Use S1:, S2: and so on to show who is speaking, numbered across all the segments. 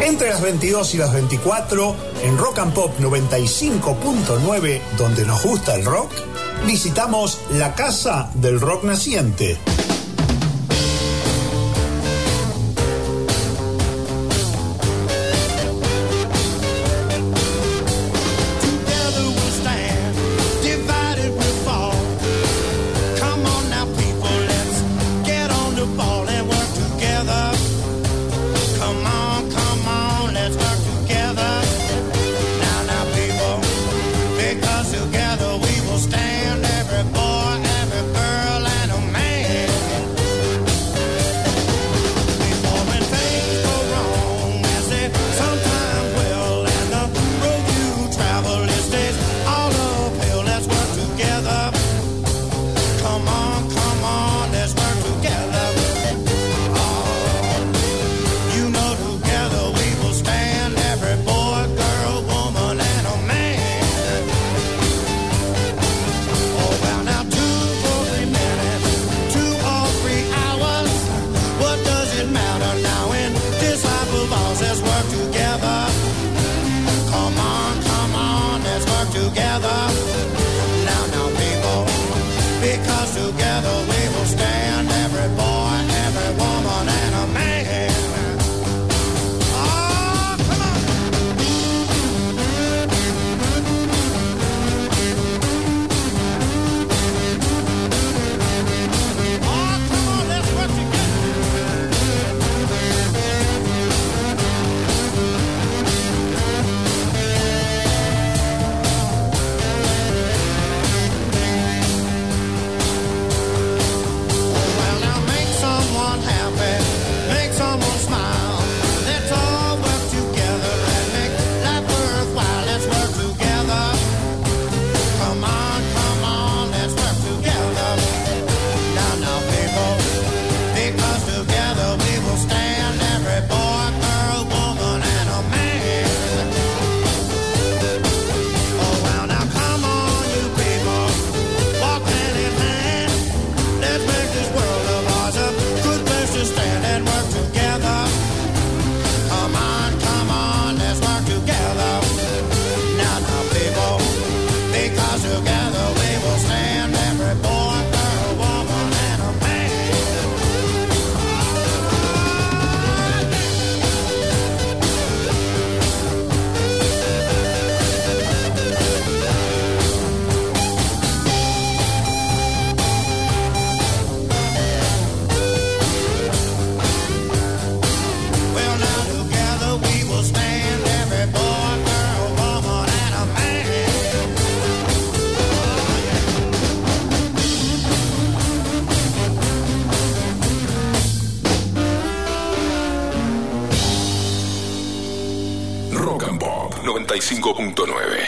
S1: Entre las 22 y las 24, en Rock and Pop 95.9, donde nos gusta el rock, visitamos la Casa del Rock Naciente.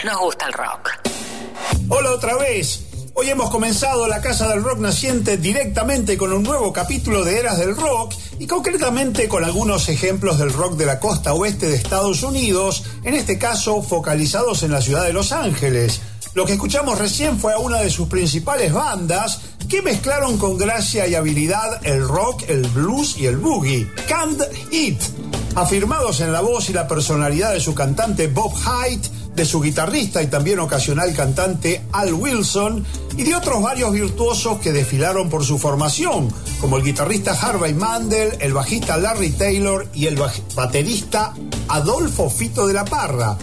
S2: Nos gusta el rock.
S1: Hola otra vez. Hoy hemos comenzado la Casa del Rock Naciente directamente con un nuevo capítulo de Eras del Rock y concretamente con algunos ejemplos del rock de la costa oeste de Estados Unidos, en este caso focalizados en la ciudad de Los Ángeles. Lo que escuchamos recién fue a una de sus principales bandas que mezclaron con gracia y habilidad el rock, el blues y el boogie. Can't Eat, afirmados en la voz y la personalidad de su cantante Bob Haidt, de su guitarrista y también ocasional cantante Al Wilson y de otros varios virtuosos que desfilaron por su formación, como el guitarrista Harvey Mandel, el bajista Larry Taylor y el baterista Adolfo Fito de la Parra.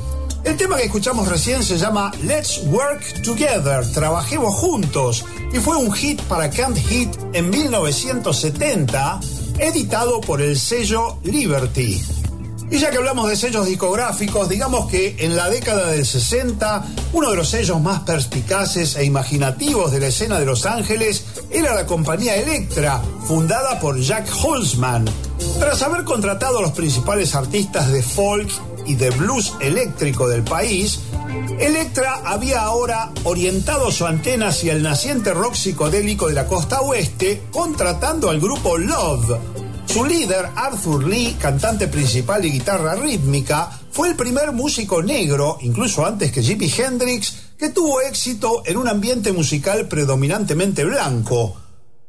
S1: El tema que escuchamos recién se llama Let's Work Together, Trabajemos Juntos, y fue un hit para Can't Hit en 1970, editado por el sello Liberty. Y ya que hablamos de sellos discográficos, digamos que en la década del 60, uno de los sellos más perspicaces e imaginativos de la escena de Los Ángeles era la compañía Electra, fundada por Jack Holzman. Tras haber contratado a los principales artistas de folk y de blues eléctrico del país, Electra había ahora orientado su antena hacia el naciente rock psicodélico de la costa oeste, contratando al grupo Love. Su líder, Arthur Lee, cantante principal y guitarra rítmica, fue el primer músico negro, incluso antes que Jimi Hendrix, que tuvo éxito en un ambiente musical predominantemente blanco.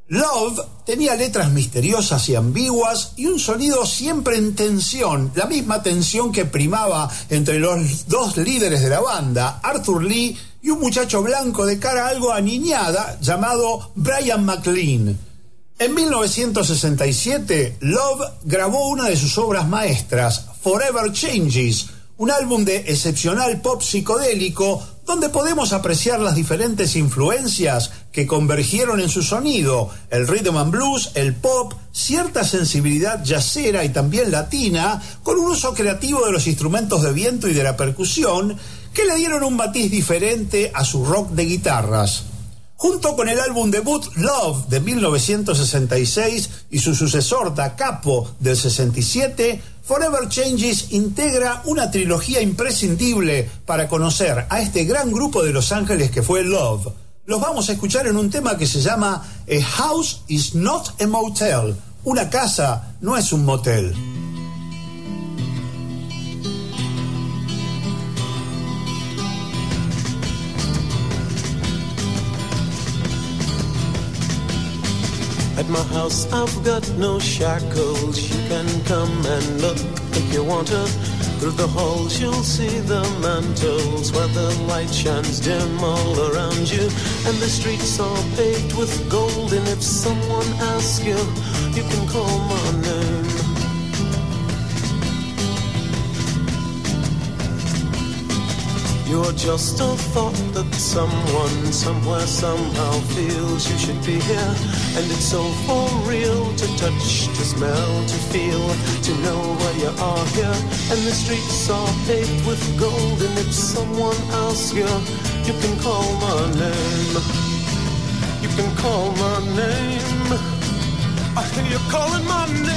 S1: Love tenía letras misteriosas y ambiguas y un sonido siempre en tensión, la misma tensión que primaba entre los dos líderes de la banda, Arthur Lee y un muchacho blanco de cara algo aniñada llamado Brian McLean. En 1967, Love grabó una de sus obras maestras, Forever Changes, un álbum de excepcional pop psicodélico donde podemos apreciar las diferentes influencias que convergieron en su sonido, el rhythm and blues, el pop, cierta sensibilidad jazzera y también latina, con un uso creativo de los instrumentos de viento y de la percusión, que le dieron un matiz diferente a su rock de guitarras. Junto con el álbum debut Love de 1966 y su sucesor Da Capo del 67, Forever Changes integra una trilogía imprescindible para conocer a este gran grupo de Los Ángeles que fue Love. Los vamos a escuchar en un tema que se llama A House is Not a Motel. Una casa no es un motel.
S3: At my house, I've got no shackles. You can come and look if you want to. Through the halls, you'll see the mantles where the light shines dim all around you. And the streets are paved with gold. And if someone asks you, you can call my name. You're just a thought that someone, somewhere, somehow feels you should be here. And it's so for real to touch, to smell, to feel, to know where you are here. And the streets are paved with gold. And if someone asks you, you can call my name. You can call my name. I hear you calling my name.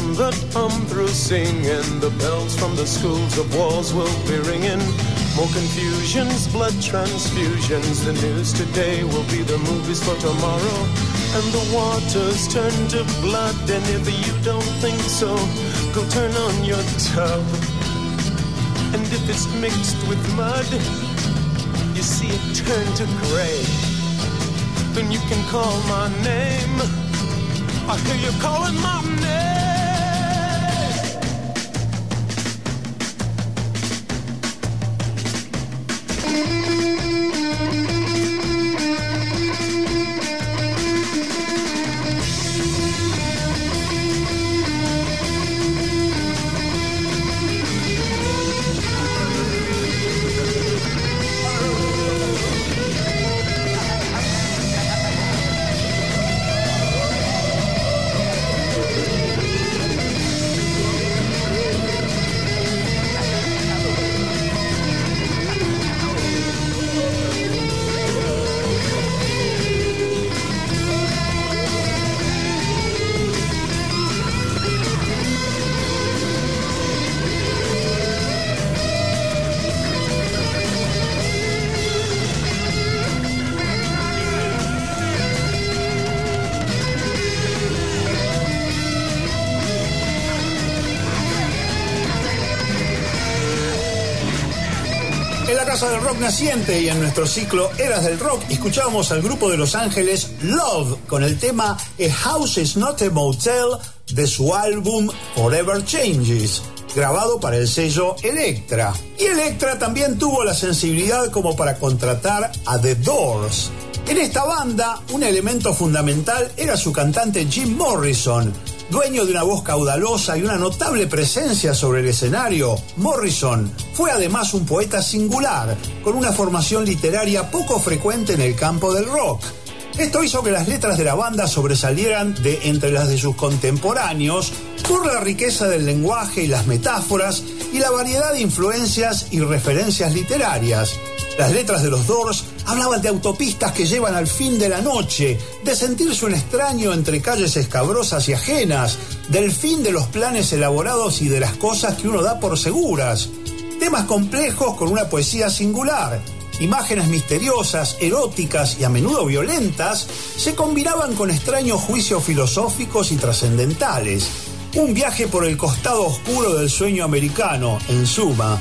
S3: By the I'm through singing, the bells from the schools of walls will be ringing. More confusions, blood transfusions. The news today will be the movies for tomorrow. And the waters turn to blood. And if you don't think so, go turn on your tub. And if it's mixed with mud, you see it turn to gray. Then you can call my name. I hear you calling my name.
S1: Naciente y en nuestro ciclo Eras del Rock escuchamos al grupo de Los Ángeles Love con el tema A House is Not a Motel de su álbum Forever Changes, grabado para el sello Electra. Y Electra también tuvo la sensibilidad como para contratar a The Doors En esta banda, un elemento fundamental era su cantante Jim Morrison. Dueño de una voz caudalosa y una notable presencia sobre el escenario, Morrison fue además un poeta singular, con una formación literaria poco frecuente en el campo del rock. Esto hizo que las letras de la banda sobresalieran de entre las de sus contemporáneos por la riqueza del lenguaje y las metáforas y la variedad de influencias y referencias literarias. Las letras de los Doors hablaban de autopistas que llevan al fin de la noche, de sentirse un extraño entre calles escabrosas y ajenas, del fin de los planes elaborados y de las cosas que uno da por seguras. Temas complejos con una poesía singular, imágenes misteriosas, eróticas y a menudo violentas se combinaban con extraños juicios filosóficos y trascendentales. Un viaje por el costado oscuro del sueño americano, en suma.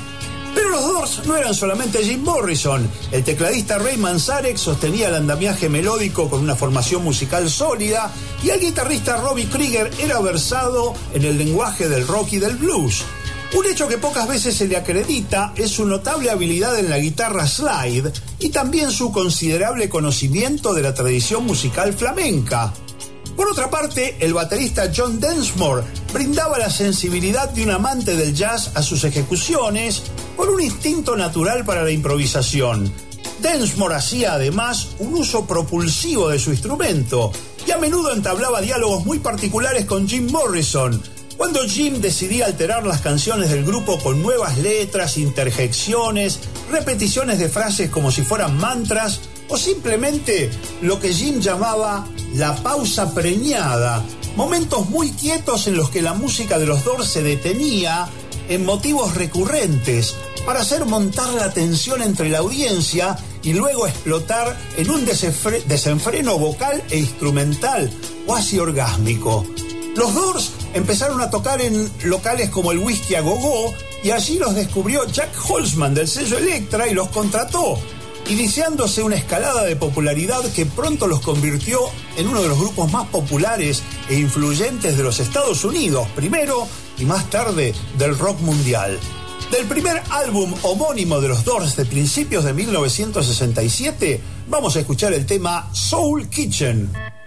S1: Pero los Doors no eran solamente Jim Morrison. El tecladista Ray Manzarek sostenía el andamiaje melódico con una formación musical sólida y el guitarrista Robbie Krieger era versado en el lenguaje del rock y del blues. Un hecho que pocas veces se le acredita es su notable habilidad en la guitarra slide y también su considerable conocimiento de la tradición musical flamenca. Por otra parte, el baterista John Densmore brindaba la sensibilidad de un amante del jazz a sus ejecuciones con un instinto natural para la improvisación. Densmore hacía además un uso propulsivo de su instrumento y a menudo entablaba diálogos muy particulares con Jim Morrison, cuando Jim decidía alterar las canciones del grupo con nuevas letras, interjecciones, repeticiones de frases como si fueran mantras, o simplemente lo que Jim llamaba la pausa preñada, momentos muy quietos en los que la música de los Doors se detenía en motivos recurrentes para hacer montar la tensión entre la audiencia y luego explotar en un desenfreno vocal e instrumental cuasi orgásmico. Los Doors empezaron a tocar en locales como el Whisky a Gogo y allí los descubrió Jack Holzman del sello Electra y los contrató, iniciándose una escalada de popularidad que pronto los convirtió en uno de los grupos más populares e influyentes de los Estados Unidos, primero y más tarde del rock mundial. Del primer álbum homónimo de los Doors de principios de 1967, vamos a escuchar el tema Soul Kitchen.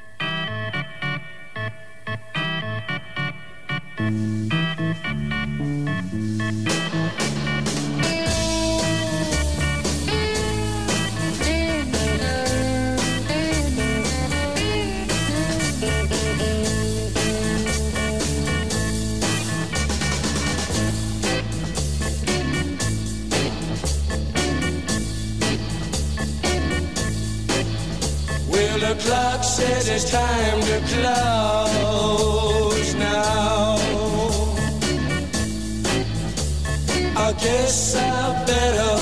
S4: it's time to close now. I guess I better.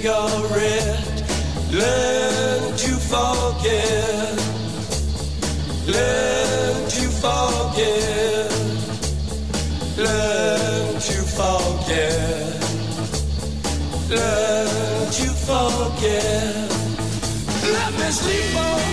S4: cigarette. Learn to forget. Learn to forget. Learn to forget. Learn to
S2: forget. Let me sleep on.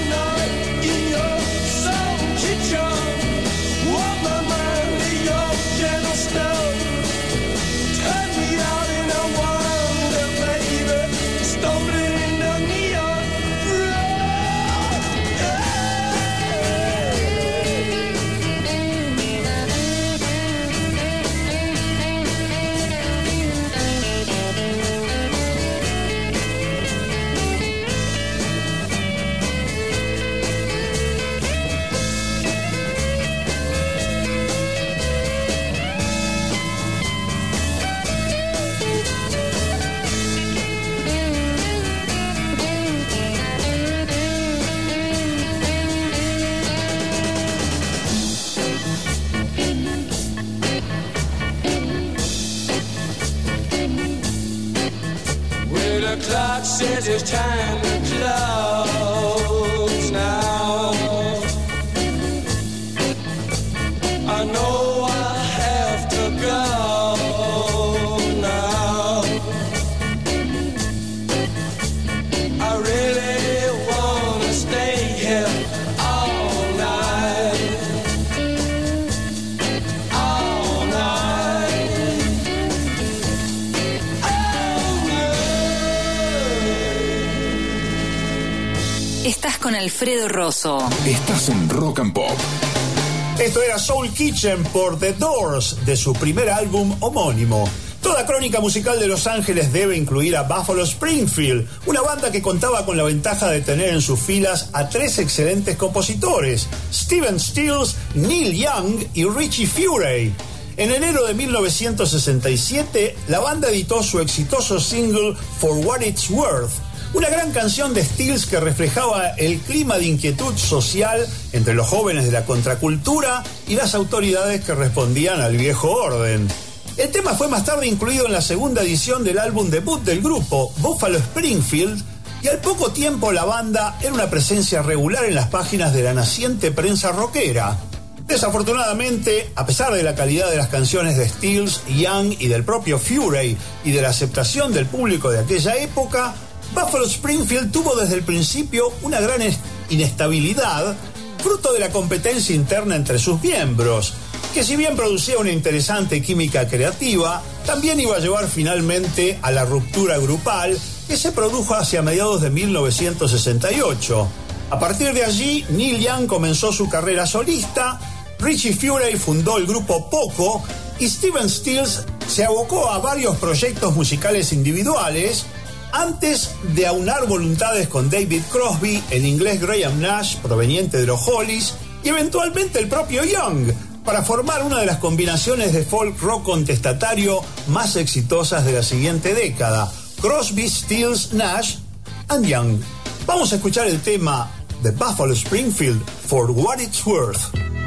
S5: Estás en Rock and Pop.
S1: Esto era Soul Kitchen por The Doors, de su primer álbum homónimo. Toda crónica musical de Los Ángeles debe incluir a Buffalo Springfield, una banda que contaba con la ventaja de tener en sus filas a tres excelentes compositores, Steven Stills, Neil Young y Richie Furay. En enero de 1967, la banda editó su exitoso single For What It's Worth, una gran canción de Stills que reflejaba el clima de inquietud social entre los jóvenes de la contracultura y las autoridades que respondían al viejo orden. El tema fue más tarde incluido en la segunda edición del álbum debut del grupo, Buffalo Springfield, y al poco tiempo la banda era una presencia regular en las páginas de la naciente prensa rockera. Desafortunadamente, a pesar de la calidad de las canciones de Stills, Young y del propio Fury y de la aceptación del público de aquella época, Buffalo Springfield tuvo desde el principio una gran es- inestabilidad, fruto de la competencia interna entre sus miembros, que si bien producía una interesante química creativa, también iba a llevar finalmente a la ruptura grupal que se produjo hacia mediados de 1968. A partir de allí, Neil Young comenzó su carrera solista, Richie Furay fundó el grupo Poco y Steven Stills se abocó a varios proyectos musicales individuales antes de aunar voluntades con David Crosby, el inglés Graham Nash, proveniente de los Hollies, y eventualmente el propio Young, para formar una de las combinaciones de folk rock contestatario más exitosas de la siguiente década, Crosby, Stills, Nash and Young. Vamos a escuchar el tema de Buffalo Springfield, For What It's Worth.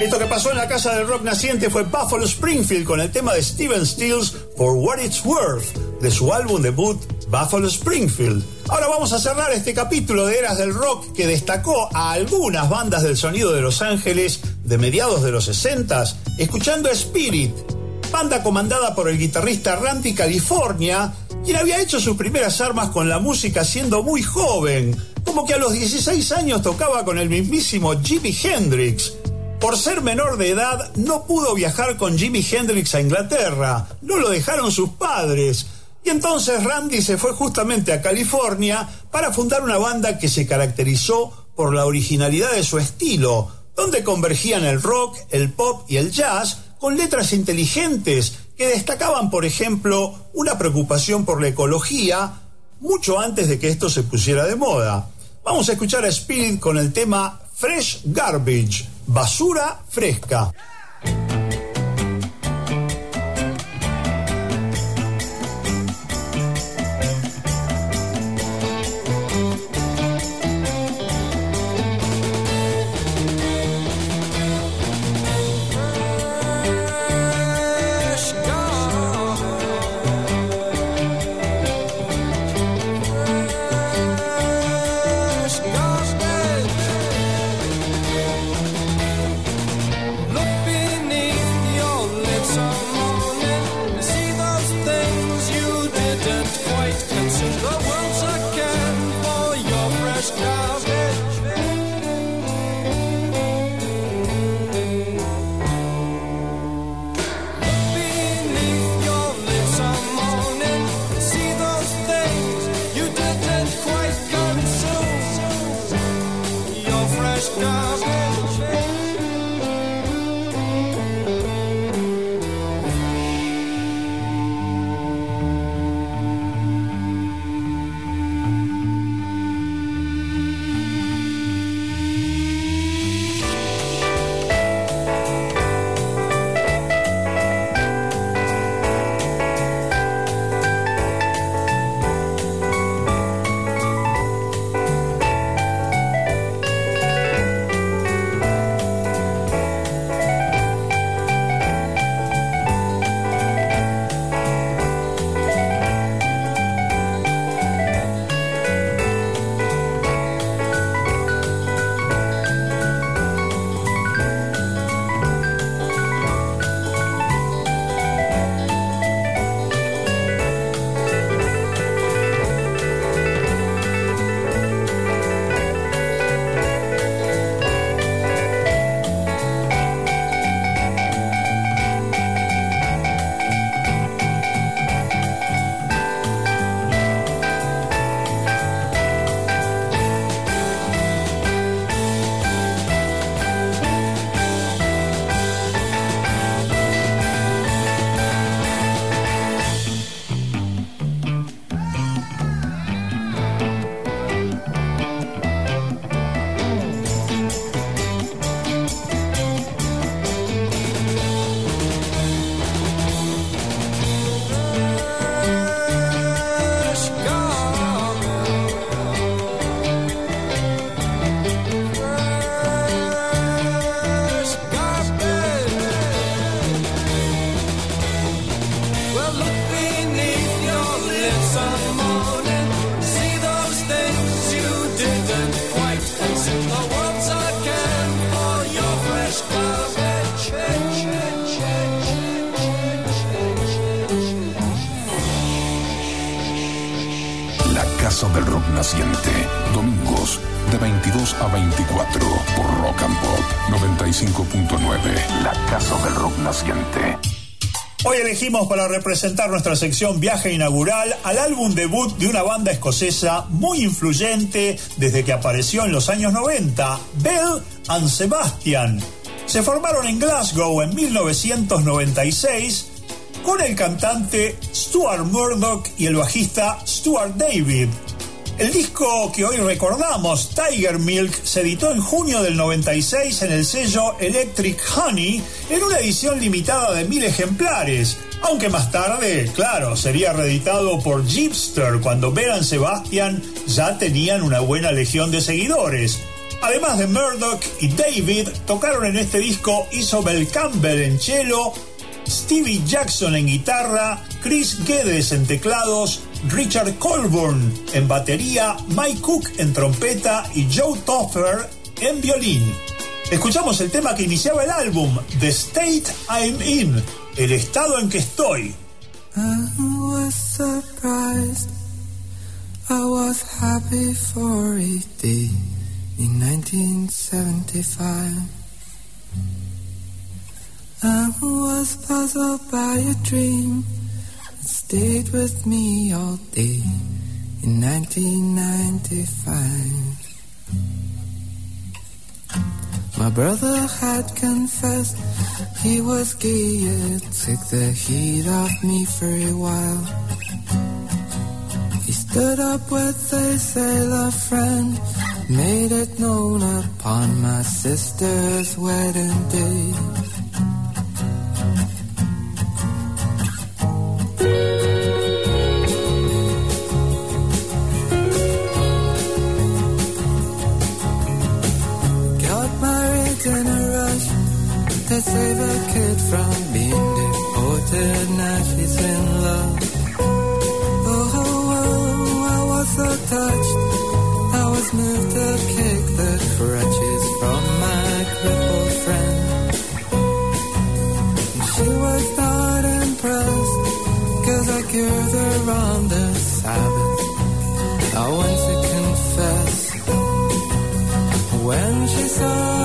S1: Esto que pasó en la casa del rock naciente fue Buffalo Springfield con el tema de Steven Stills For What It's Worth de su álbum debut Buffalo Springfield. Ahora vamos a cerrar este capítulo de Eras del Rock que destacó a algunas bandas del sonido de Los Ángeles de mediados de los 60 escuchando Spirit, banda comandada por el guitarrista Randy California, quien había hecho sus primeras armas con la música siendo muy joven, como que a los 16 años tocaba con el mismísimo Jimi Hendrix. Por ser menor de edad, no pudo viajar con Jimi Hendrix a Inglaterra, no lo dejaron sus padres. Y entonces Randy se fue justamente a California para fundar una banda que se caracterizó por la originalidad de su estilo, donde convergían el rock, el pop y el jazz con letras inteligentes que destacaban, por ejemplo, una preocupación por la ecología mucho antes de que esto se pusiera de moda. Vamos a escuchar a Spirit con el tema Fresh Garbage, basura fresca. sky. Elegimos para representar nuestra sección Viaje Inaugural al álbum debut de una banda escocesa muy influyente desde que apareció en los años 90, Bell and Sebastian. Se formaron en Glasgow en 1996 con el cantante Stuart Murdoch y el bajista Stuart David. El disco que hoy recordamos, Tiger Milk, se editó en junio del 96 en el sello Electric Honey en una edición limitada de mil ejemplares aunque más tarde, claro, sería reeditado por Jeepster cuando Beran Sebastian ya tenían una buena legión de seguidores. Además de Murdoch y David, tocaron en este disco Isobel Campbell en cello, Stevie Jackson en guitarra Chris Guedes en teclados, Richard Colburn en batería, Mike Cook en trompeta y Joe Toffer en violín. Escuchamos el tema que iniciaba el álbum, The State I'm In, el estado en que estoy.
S6: I was surprised. I was happy for a in 1975. I was puzzled by a dream that stayed with me all day in 1995. My brother had confessed he was gay, it took the heat off me for a while. He stood up with a sailor friend, made it known upon my sister's wedding day. To save a kid from being deported. Now she's in love. Oh, oh, oh, I was so touched. I was moved to kick the crutches from my crippled friend. And she was not impressed, cause I cured her on the Sabbath. I went to confess. When she saw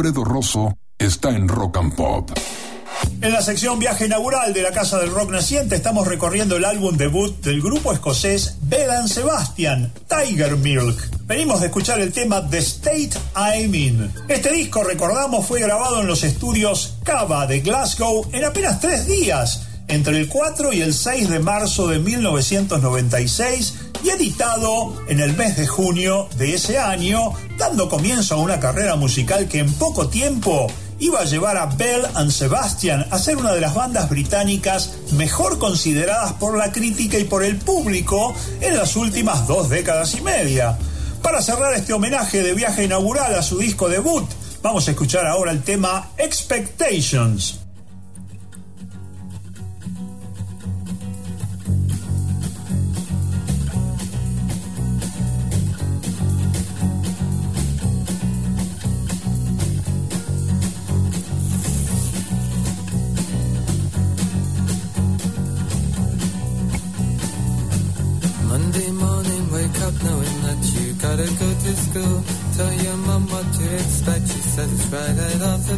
S5: Alfredo Rosso está en Rock and Pop.
S1: En la sección viaje inaugural de la Casa del Rock Naciente estamos recorriendo el álbum debut del grupo escocés Bell Sebastian, Tiger Milk. Venimos de escuchar el tema The State I'm In. Este disco, recordamos, fue grabado en los estudios Cava de Glasgow en apenas tres días, entre el 4 y el 6 de marzo de 1996 y editado en el mes de junio de ese año, dando comienzo a una carrera musical que en poco tiempo iba a llevar a Bell and Sebastian a ser una de las bandas británicas mejor consideradas por la crítica y por el público en las últimas dos décadas y media. Para cerrar este homenaje de viaje inaugural a su disco debut, vamos a escuchar ahora el tema Expectations.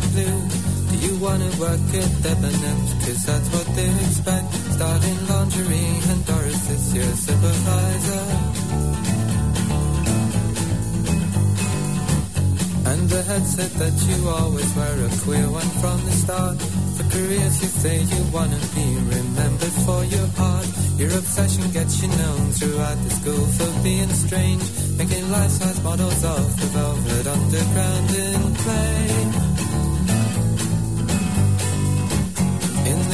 S6: The. Do you wanna work at Debenhams? Cause that's what they expect. Starting lingerie and Doris is your supervisor. And the head said that you always were a queer one from the start. For careers you say you wanna be remembered for your art. Your obsession gets you known throughout the school for being strange. Making life-size models of the velvet underground in play.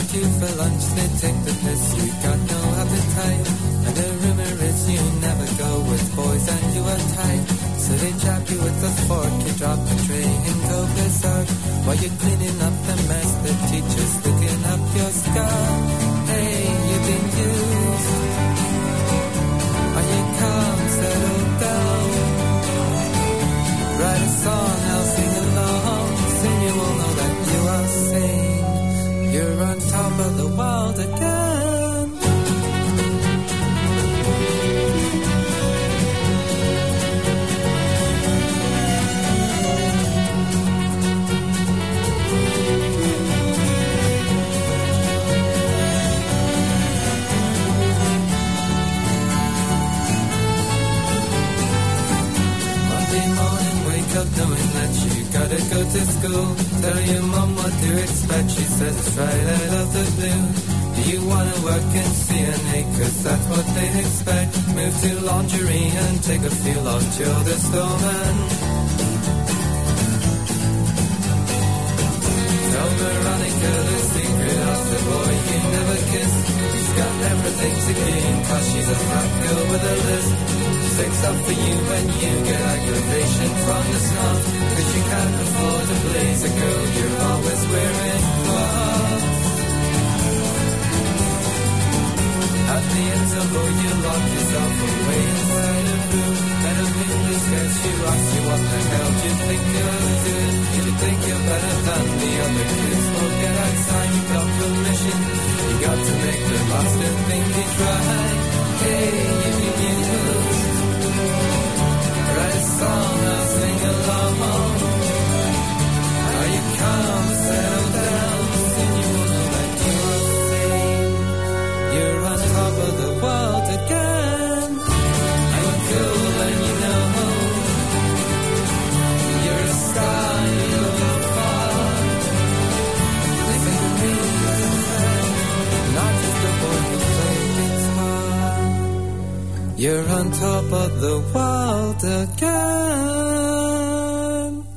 S6: Queue for lunch they take the piss, you got no appetite. And the rumor is you never go with boys and you are tight. So they trap you with a fork, you drop the tray and go berserk. While you're cleaning up the mess, the teacher's looking up your skirt. Hey, you've been used. The world Jill the Stoneman. Tell Veronica the secret of the boy you never kissed. She's got everything to gain, cause she's a fat girl with a list. Six up for you when you get aggravation from the snuff. Cause you can't afford to blaze a girl, The interval, you lock yourself away inside a room. And a window scares you, asks you what the hell do you think you're doing? You think you're better than the other kids. Well, get outside, you got permission. You got to make the master think he's right. Hey, if you knew. Write a song, I'll sing along. Are you calm, settle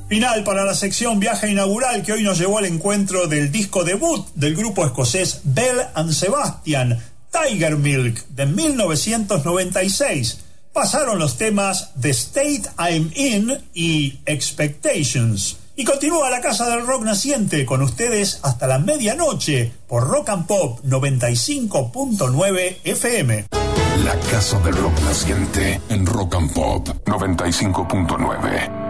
S1: Final para la sección viaje inaugural que hoy nos llevó al encuentro del disco debut del grupo escocés Bell and Sebastian, Tiger Milk, de 1996. Pasaron los temas The State I'm In y Expectations. Y continúa la Casa del Rock Naciente con ustedes hasta la medianoche por Rock and Pop 95.9 FM.
S5: La casa del rock naciente en Rock and Pop 95.9.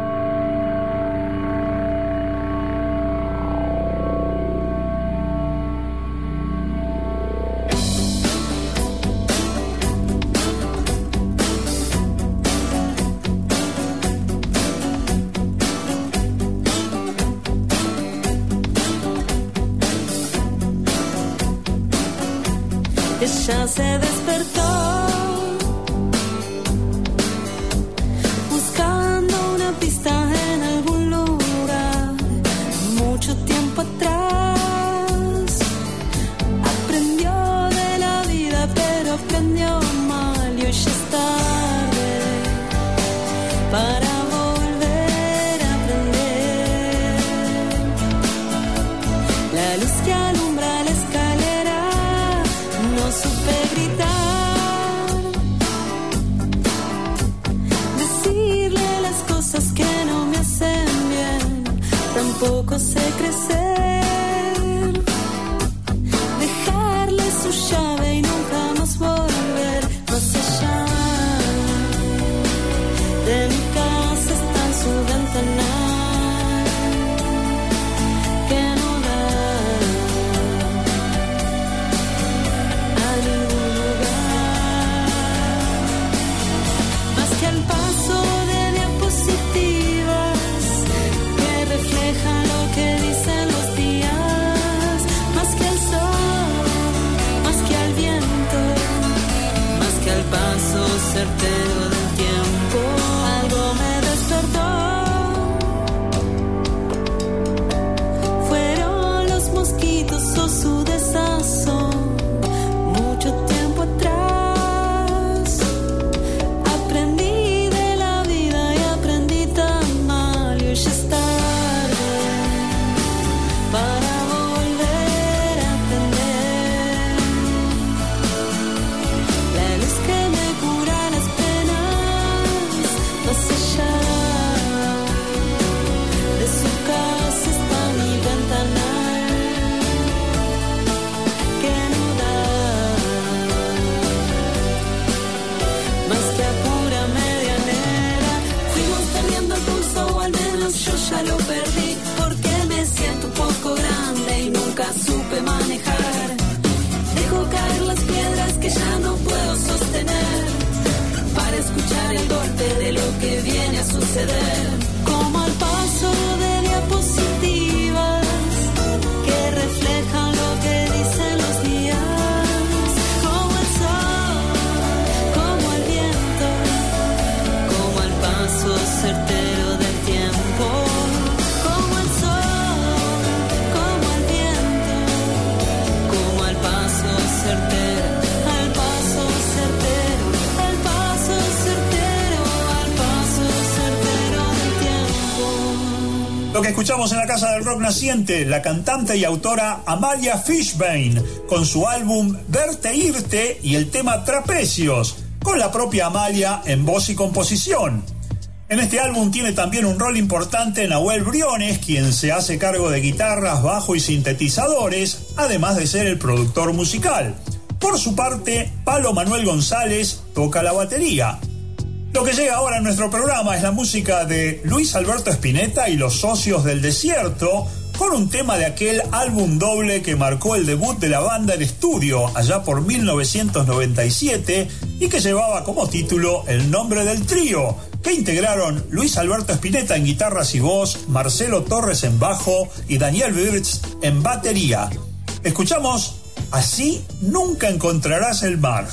S1: Naciente la cantante y autora Amalia Fishbane, con su álbum Verte Irte y el tema Trapecios, con la propia Amalia en voz y composición. En este álbum tiene también un rol importante Nahuel Briones, quien se hace cargo de guitarras, bajo y sintetizadores, además de ser el productor musical. Por su parte, Palo Manuel González toca la batería. Lo que llega ahora en nuestro programa es la música de Luis Alberto Spinetta y los socios del desierto con un tema de aquel álbum doble que marcó el debut de la banda en estudio allá por 1997 y que llevaba como título el nombre del trío, que integraron Luis Alberto Spinetta en guitarras y voz, Marcelo Torres en bajo y Daniel Wirtz en batería. Escuchamos Así nunca encontrarás el mar.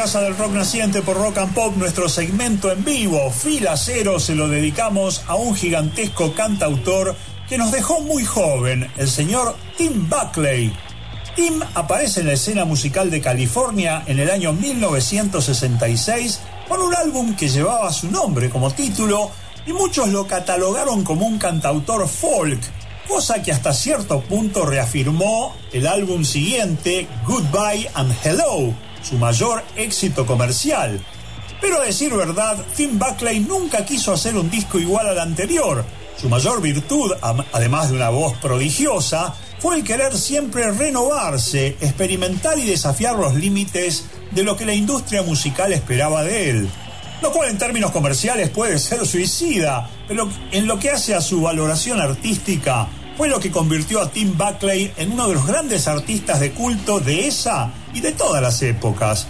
S5: Casa del Rock Naciente
S1: por Rock and Pop, nuestro segmento en vivo, Fila Cero, se lo dedicamos a un gigantesco cantautor que nos dejó muy joven, el señor Tim Buckley. Tim aparece en la escena musical de California en el año 1966 con un álbum que llevaba su nombre como título y muchos lo catalogaron como un cantautor folk, cosa que hasta cierto punto reafirmó el álbum siguiente, Goodbye and Hello, su mayor éxito comercial. Pero a decir verdad, Tim Buckley nunca quiso hacer un disco igual al anterior. Su mayor virtud, además de una voz prodigiosa, fue el querer siempre renovarse, experimentar y desafiar los límites de lo que la industria musical esperaba de él. Lo cual en términos comerciales puede ser suicida, pero en lo que hace a su valoración artística, fue lo que convirtió a Tim Buckley en uno de los grandes artistas de culto de esa y de todas las épocas.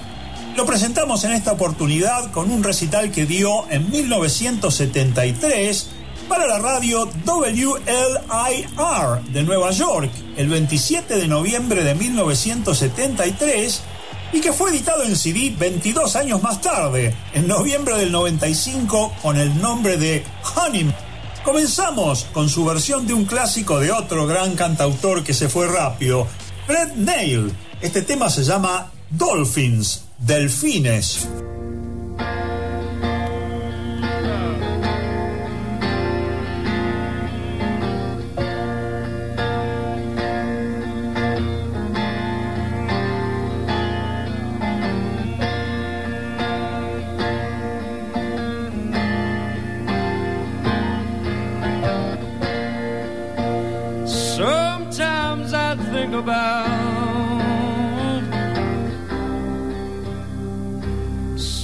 S1: Lo presentamos en esta oportunidad con un recital que dio en 1973 para la radio WLIR de Nueva York el 27 de noviembre de 1973 y que fue editado en CD 22 años más tarde, en noviembre del 95 con el nombre de Honey. Comenzamos con su versión de un clásico de otro gran cantautor que se fue rápido, Fred Neil. Este tema se llama Dolphins, Delfines.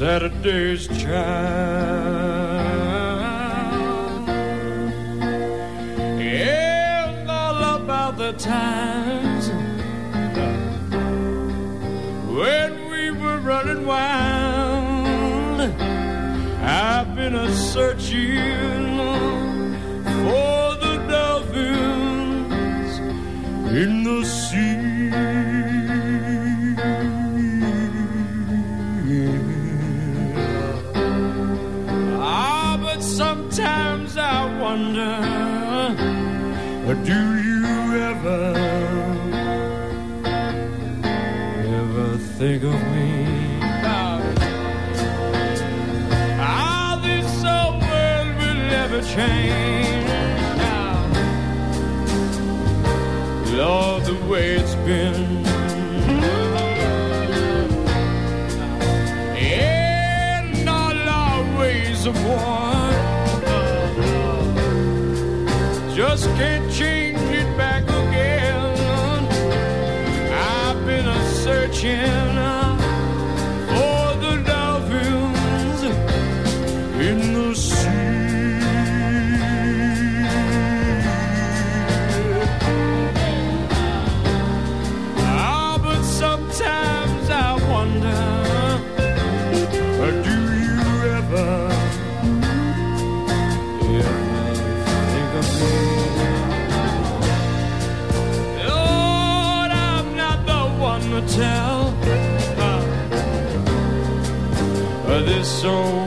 S7: Saturday's child and all about the times when we were running wild. I've been a searching for the dolphins in the sea. Wonder, do you ever, ever think of me? Ah, this old world will never change now. Lord, the way it's been. Can't change it back again. I've been a searching so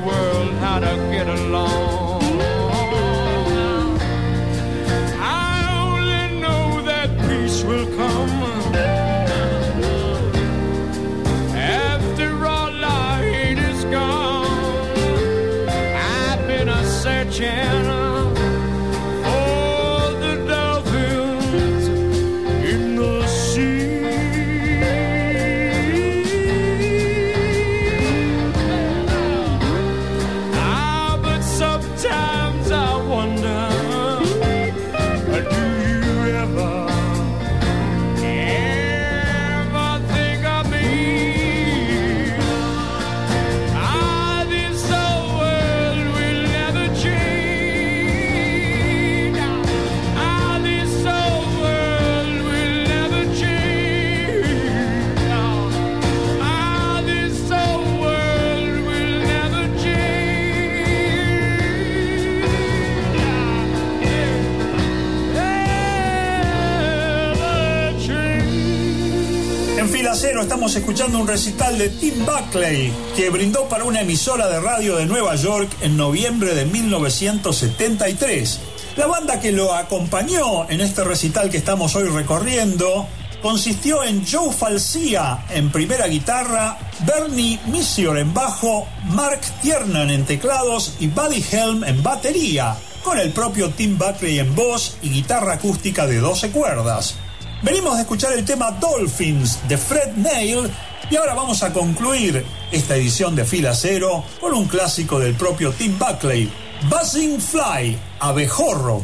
S7: estamos escuchando un recital de Tim Buckley, que brindó para una emisora de radio de Nueva York en noviembre de 1973. La banda que lo acompañó en este recital que estamos hoy recorriendo consistió en Joe Falcia en primera guitarra, Bernie Misior en bajo, Mark Tiernan en teclados y Buddy Helm en batería, con el propio Tim Buckley en voz y guitarra acústica de 12 cuerdas. Venimos de escuchar el tema Dolphins de Fred Neil y ahora vamos a concluir esta edición de Fila Cero con un clásico del propio Tim Buckley, Buzzing Fly, Abejorro.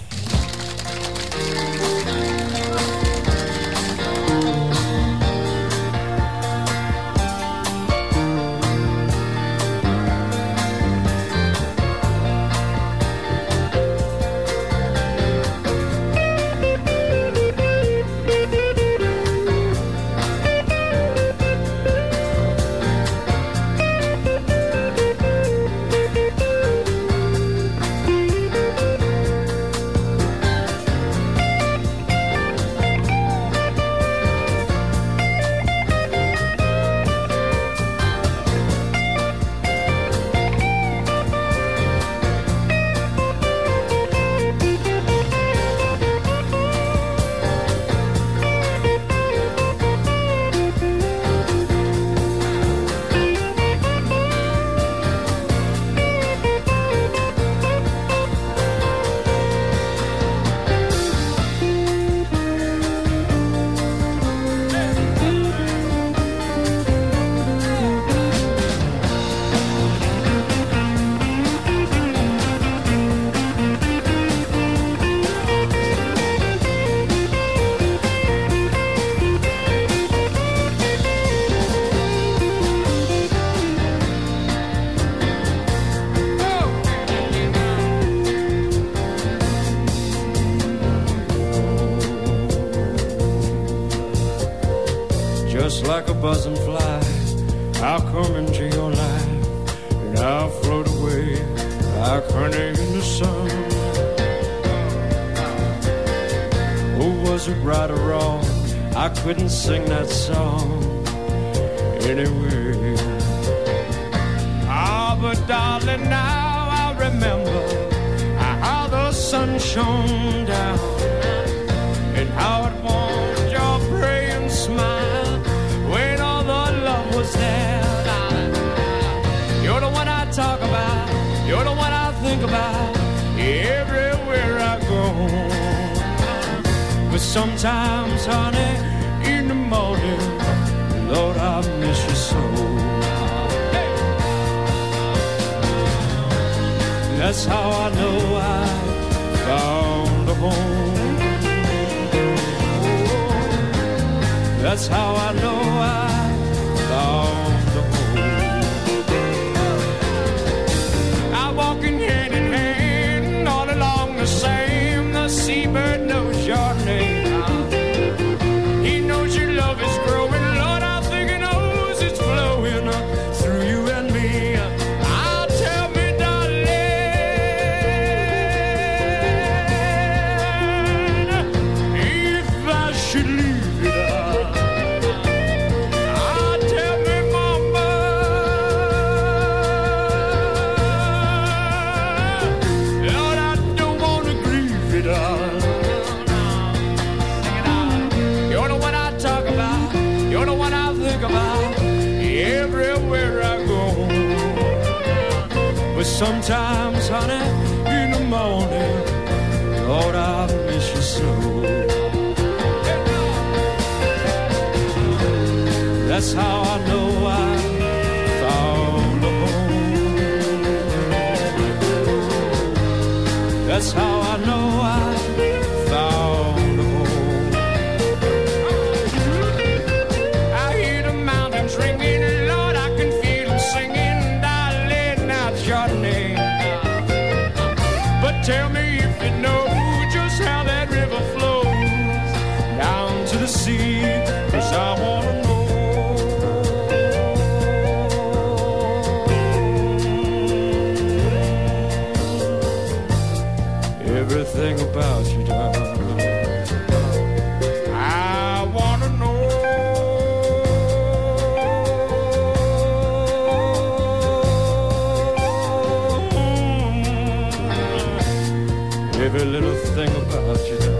S7: little thing about you.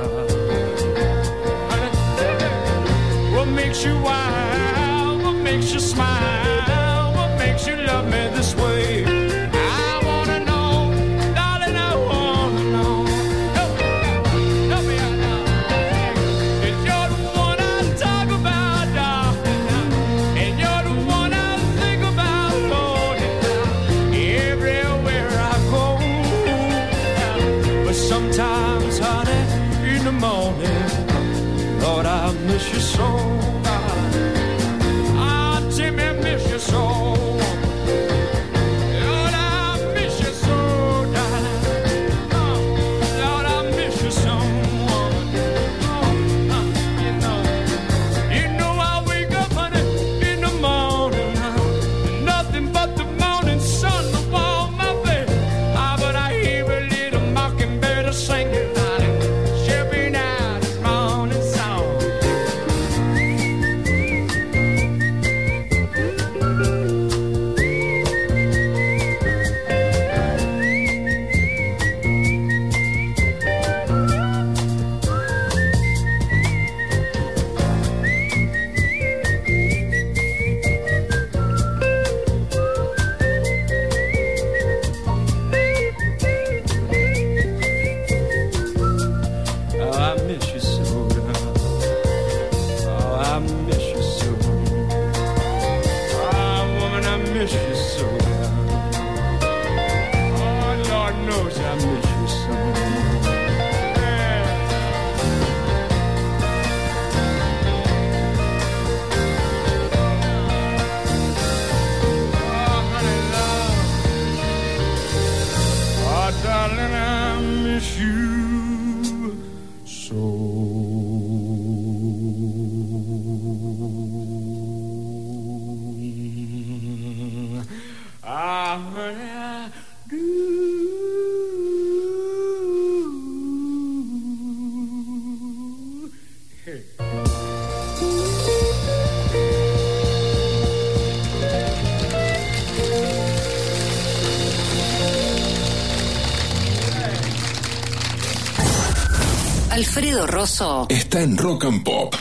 S2: Rosso.
S8: Está en Rock and Pop.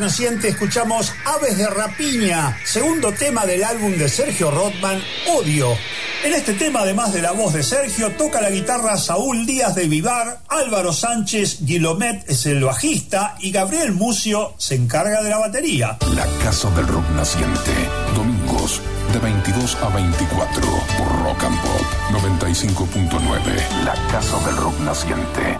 S1: Naciente escuchamos Aves de Rapiña, segundo tema del álbum de Sergio Rothman, Odio. En este tema, además de la voz de Sergio, toca la guitarra Saúl Díaz de Vivar, Álvaro Sánchez Guilomet es el bajista y Gabriel Mucio se encarga de la batería.
S5: La Casa del Rock Naciente, domingos de 22 a 24 por Rock and Pop 95.9. La Casa del Rock Naciente.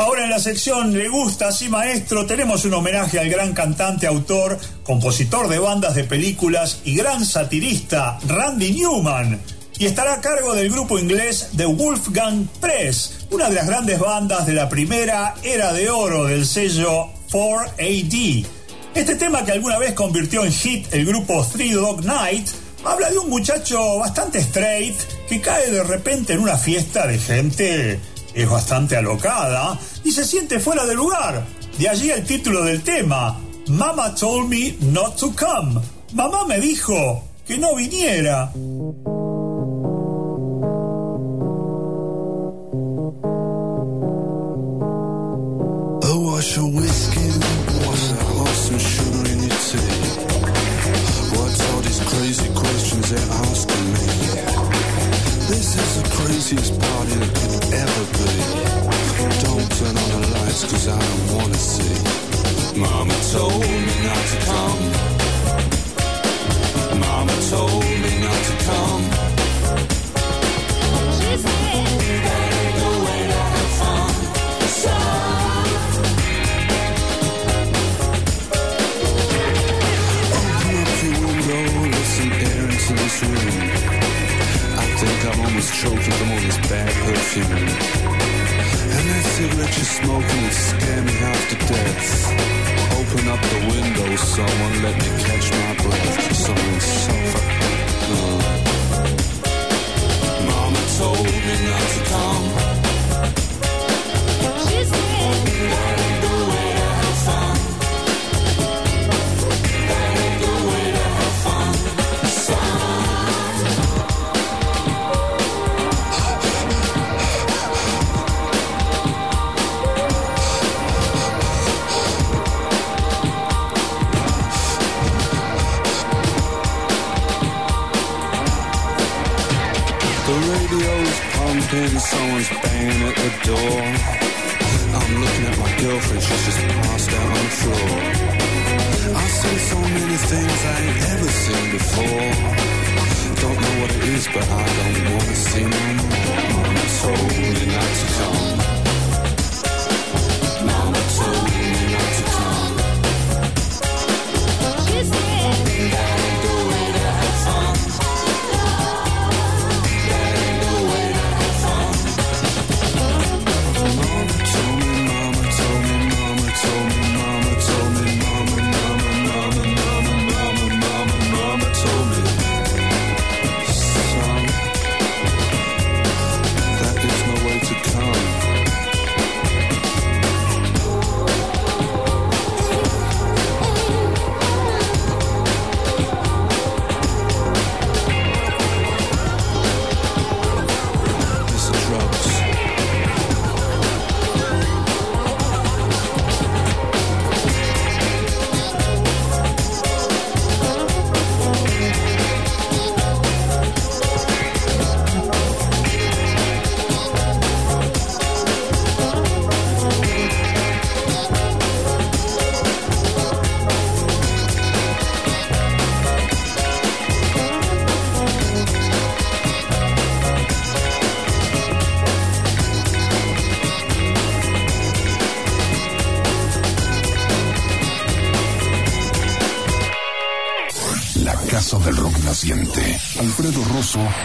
S1: Ahora en la sección Le gusta, sí maestro, tenemos un homenaje al gran cantante, autor, compositor de bandas de películas y gran satirista Randy Newman. Y estará a cargo del grupo inglés The Wolfgang Press, una de las grandes bandas de la primera era de oro del sello 4AD. Este tema que alguna vez convirtió en hit el grupo Three Dog Night habla de un muchacho bastante straight que cae de repente en una fiesta de gente es bastante alocada y se siente fuera de lugar. De allí el título del tema, Mama told me not to come. Mamá me dijo que no viniera.
S9: I wanna see. Mama told me not to come. Mama told me not to come. She said that ain't the way to have fun. So Open up your window, let some air into this room. I think I'm almost choked from all this bad perfume. Cigarette you're smoking would scare me half to death. Open up the window, someone let me catch my breath. Someone suffer. Uh. Mama told me not to come.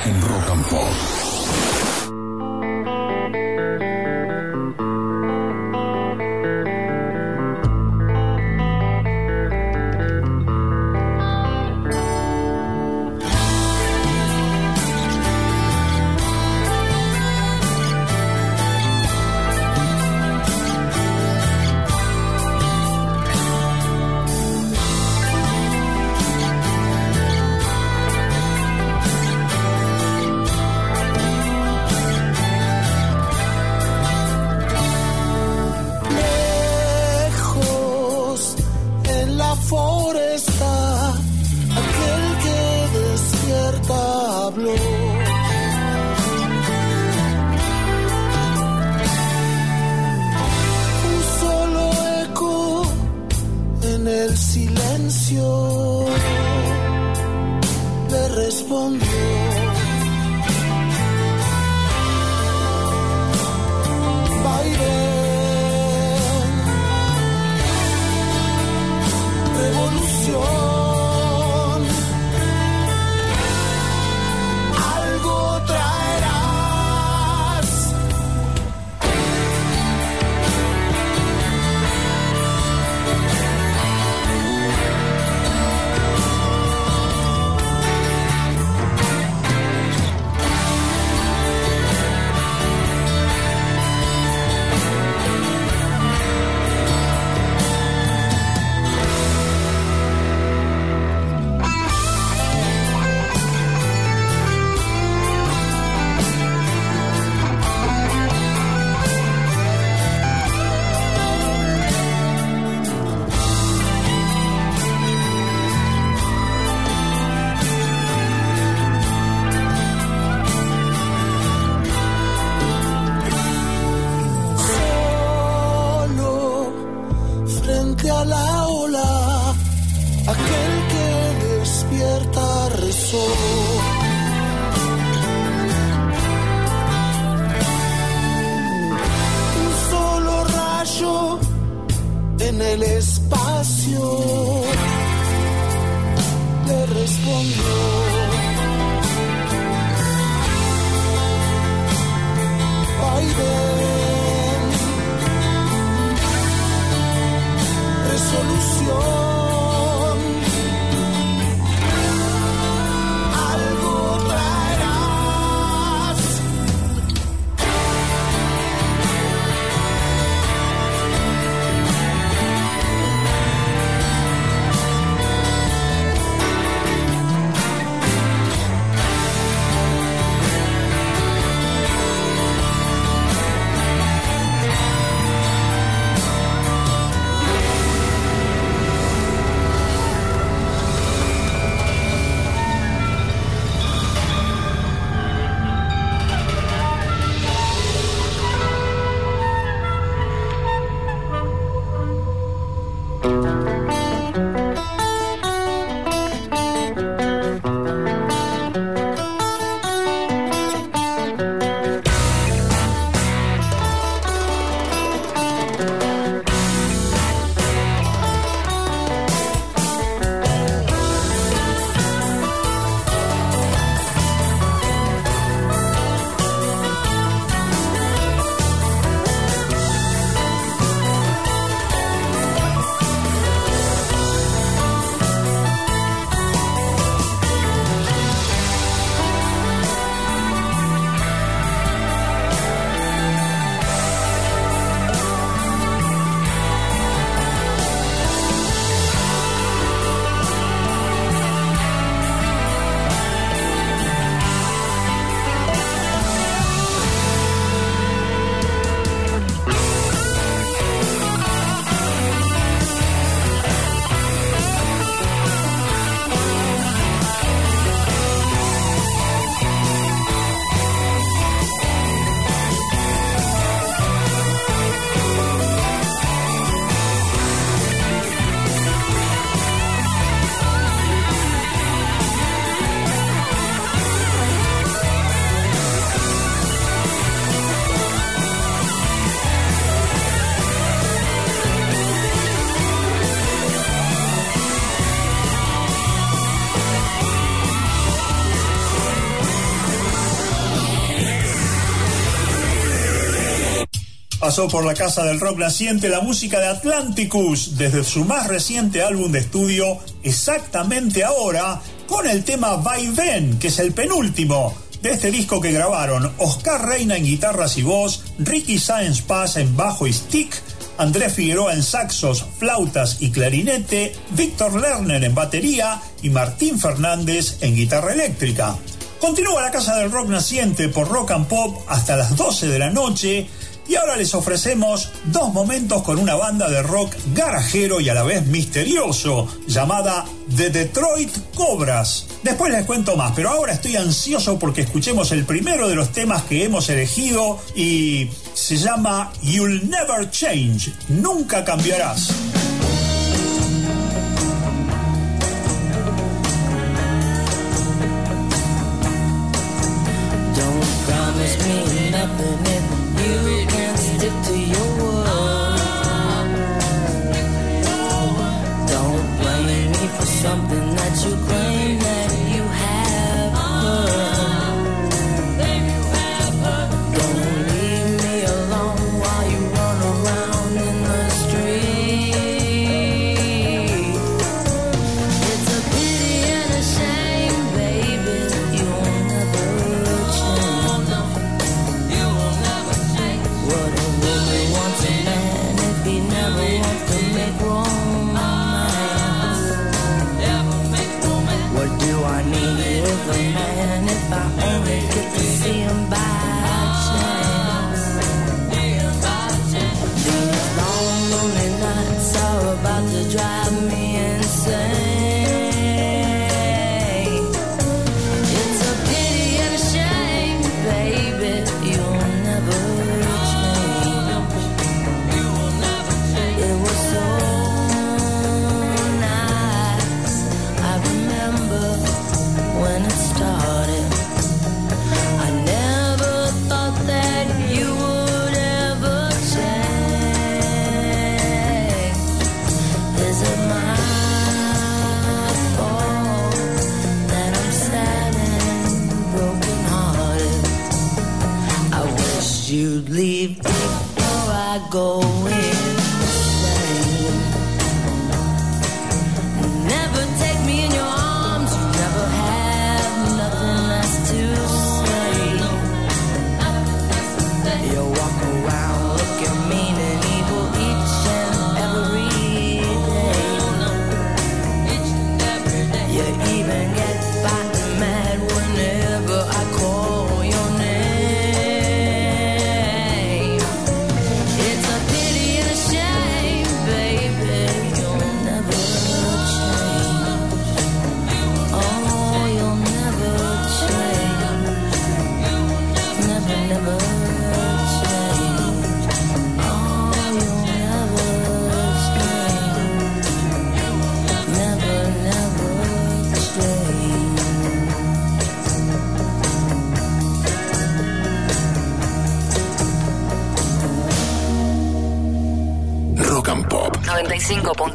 S5: En Rock and Pop.
S1: Pasó por la Casa del Rock naciente la música de Atlanticus desde su más reciente álbum de estudio, exactamente ahora, con el tema Ven, que es el penúltimo de este disco que grabaron Oscar Reina en guitarras y voz, Ricky Sáenz Paz en bajo y stick, Andrés Figueroa en saxos, flautas y clarinete, Víctor Lerner en batería y Martín Fernández en guitarra eléctrica. Continúa la Casa del Rock naciente por Rock and Pop hasta las 12 de la noche
S10: Y ahora les ofrecemos dos momentos con una banda de rock garajero y a la vez misterioso, llamada The Detroit Cobras. Después les cuento más, pero ahora estoy ansioso porque escuchemos el primero de los temas que hemos elegido y se llama You'll Never Change, Nunca Cambiarás.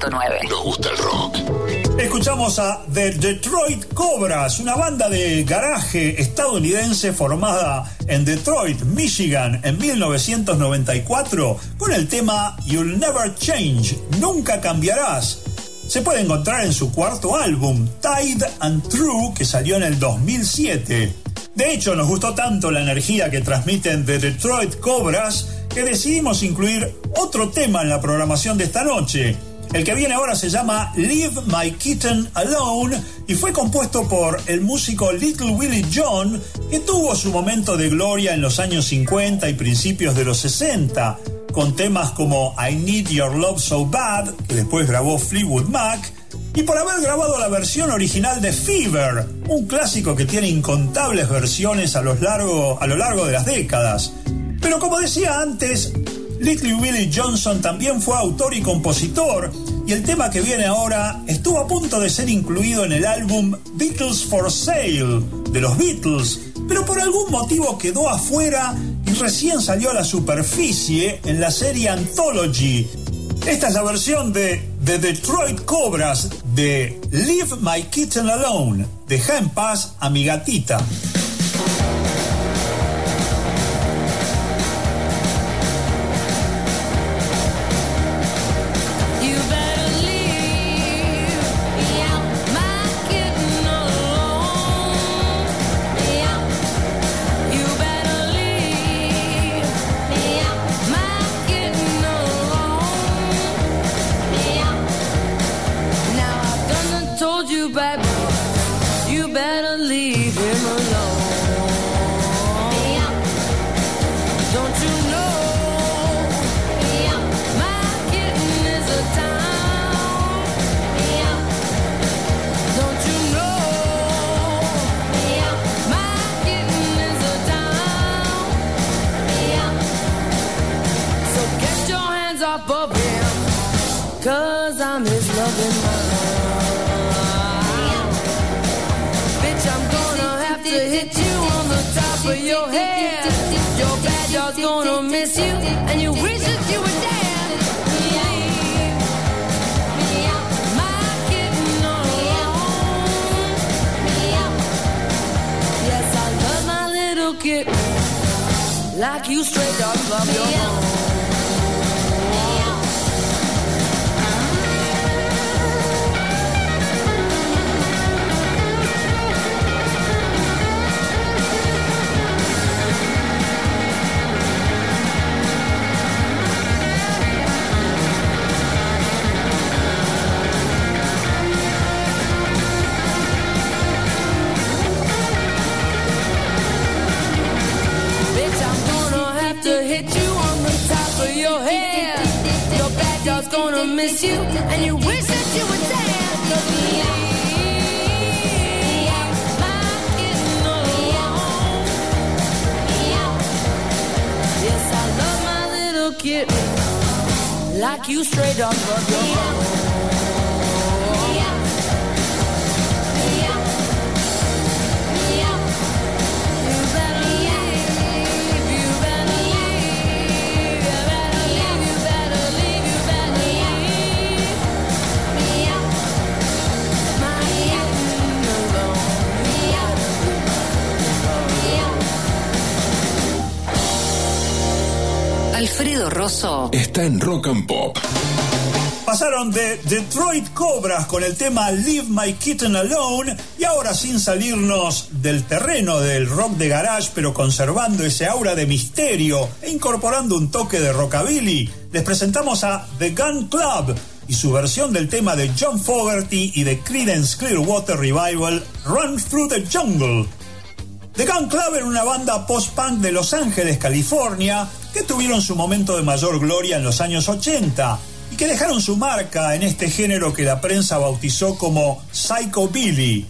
S2: 95.9.
S5: Nos gusta el rock.
S10: Escuchamos a The Detroit Cobras, una banda de garaje estadounidense formada en Detroit, Michigan en 1994 con el tema You'll Never Change, Nunca Cambiarás. Se puede encontrar en su cuarto álbum, Tide and True, que salió en el 2007. De hecho, nos gustó tanto la energía que transmiten The Detroit Cobras que decidimos incluir otro tema en la programación de esta noche. El que viene ahora se llama Leave My Kitten Alone y fue compuesto por el músico Little Willie John, que tuvo su momento de gloria en los años 50 y principios de los 60, con temas como I Need Your Love So Bad, que después grabó Fleetwood Mac, y por haber grabado la versión original de Fever, un clásico que tiene incontables versiones a lo largo, a lo largo de las décadas. Pero como decía antes, Little Willie Johnson también fue autor y compositor, y el tema que viene ahora estuvo a punto de ser incluido en el álbum Beatles for Sale de los Beatles, pero por algún motivo quedó afuera y recién salió a la superficie en la serie Anthology. Esta es la versión de The Detroit Cobras de Leave My Kitten Alone. Deja en paz a mi gatita.
S5: está en Rock and Pop.
S1: Pasaron de Detroit Cobras con el tema Leave My Kitten Alone y ahora sin salirnos del terreno del rock de garage pero conservando ese aura de misterio e incorporando un toque de rockabilly, les presentamos a The Gun Club y su versión del tema de John Fogerty y de Creedence Clearwater Revival Run Through the Jungle. The Gun Club era una banda post-punk de Los Ángeles, California, que tuvieron su momento de mayor gloria en los años 80 y que dejaron su marca en este género que la prensa bautizó como Psycho Billy.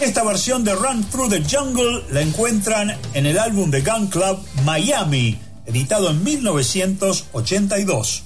S1: Esta versión de Run Through the Jungle la encuentran en el álbum The Gun Club Miami, editado en 1982.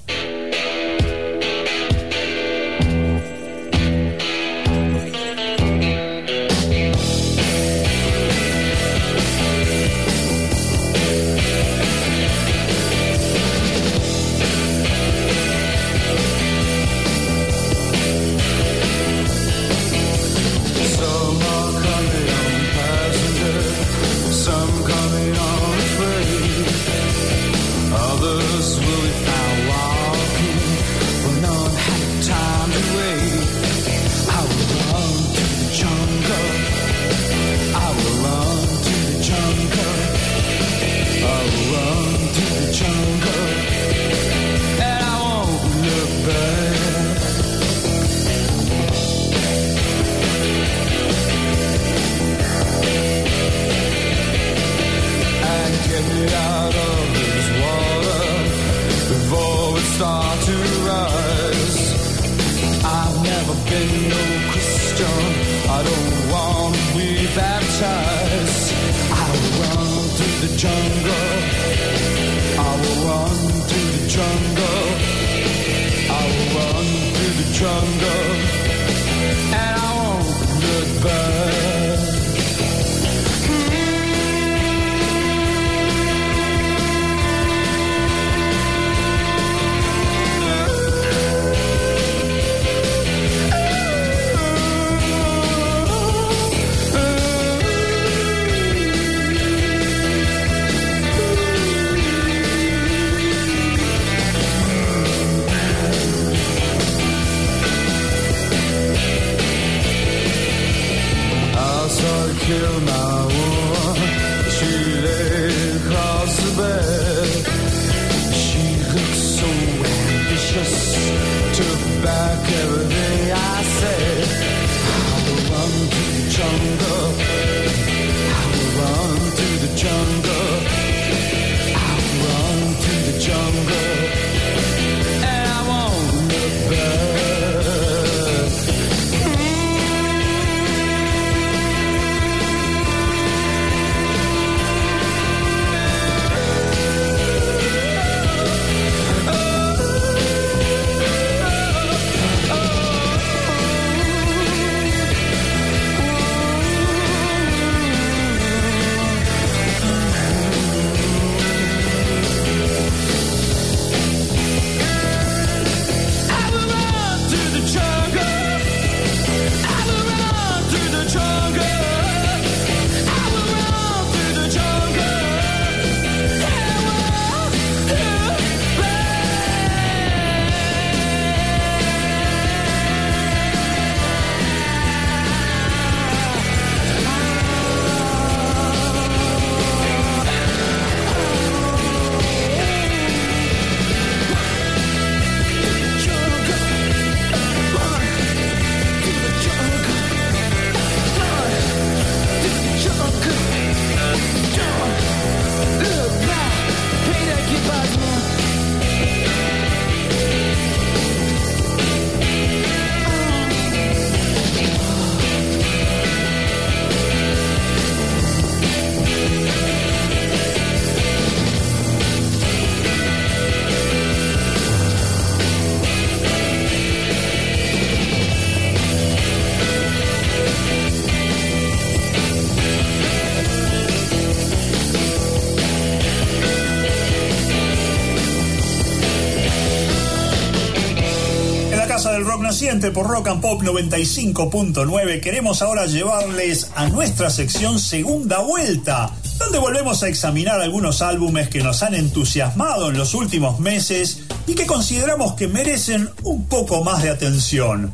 S1: Por Rock and Pop 95.9, queremos ahora llevarles a nuestra sección Segunda Vuelta, donde volvemos a examinar algunos álbumes que nos han entusiasmado en los últimos meses y que consideramos que merecen un poco más de atención.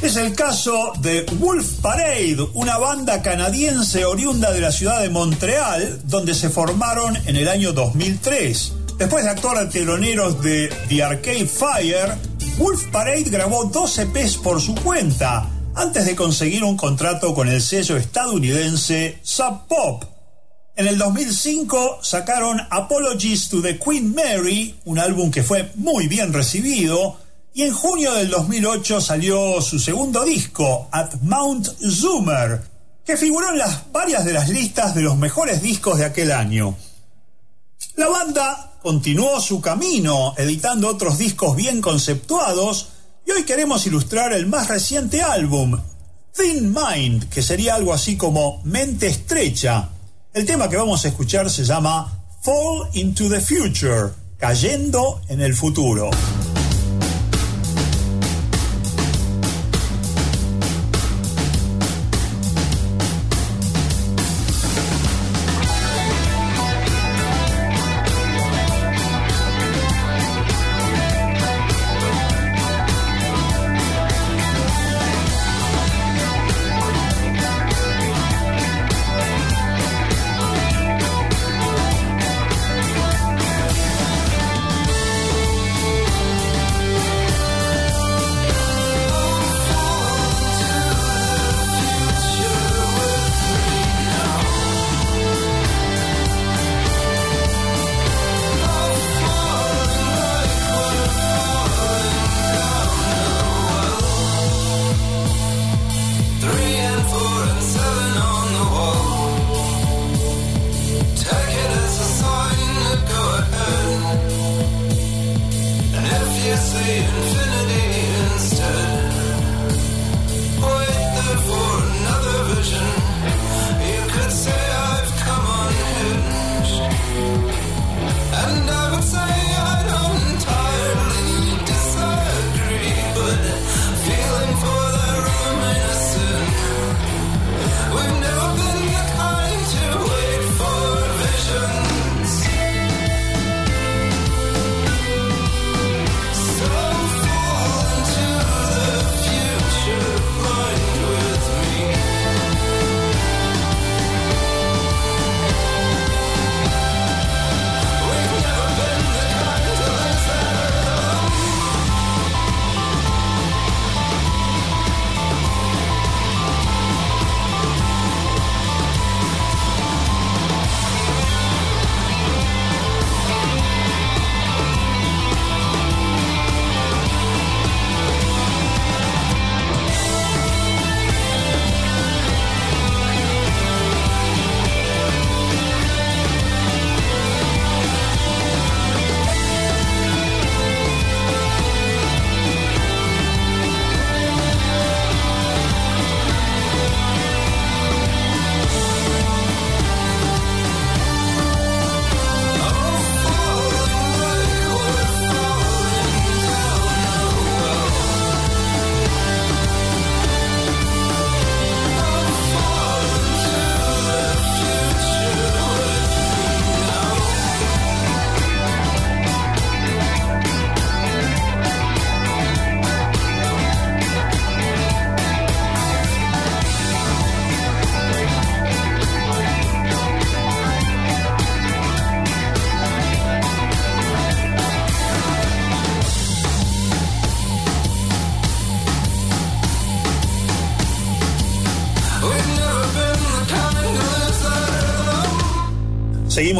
S1: Es el caso de Wolf Parade, una banda canadiense oriunda de la ciudad de Montreal, donde se formaron en el año 2003. Después de actuar a teloneros de The Arcade Fire, Wolf Parade grabó dos EPs por su cuenta, antes de conseguir un contrato con el sello estadounidense Sub Pop. En el 2005 sacaron Apologies to the Queen Mary, un álbum que fue muy bien recibido, y en junio del 2008 salió su segundo disco, At Mount Zoomer, que figuró en las, varias de las listas de los mejores discos de aquel año. La banda continuó su camino, editando otros discos bien conceptuados, y hoy queremos ilustrar el más reciente álbum, Thin Mind, que sería algo así como Mente Estrecha. El tema que vamos a escuchar se llama Fall into the Future, cayendo en el futuro.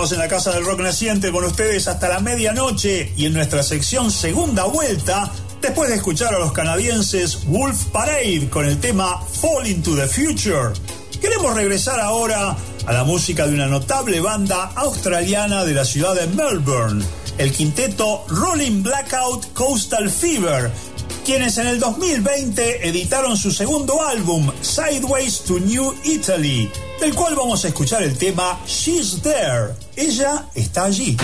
S1: Seguimos en la Casa del Rock Naciente con ustedes hasta la medianoche y en nuestra sección Segunda Vuelta, después de escuchar a los canadienses Wolf Parade con el tema Fall into the Future. Queremos regresar ahora a la música de una notable banda australiana de la ciudad de Melbourne, el quinteto Rolling Blackout Coastal Fever, quienes en el 2020 editaron su segundo álbum, Sideways to New Italy, del cual vamos a escuchar el tema She's There. Ella está allí.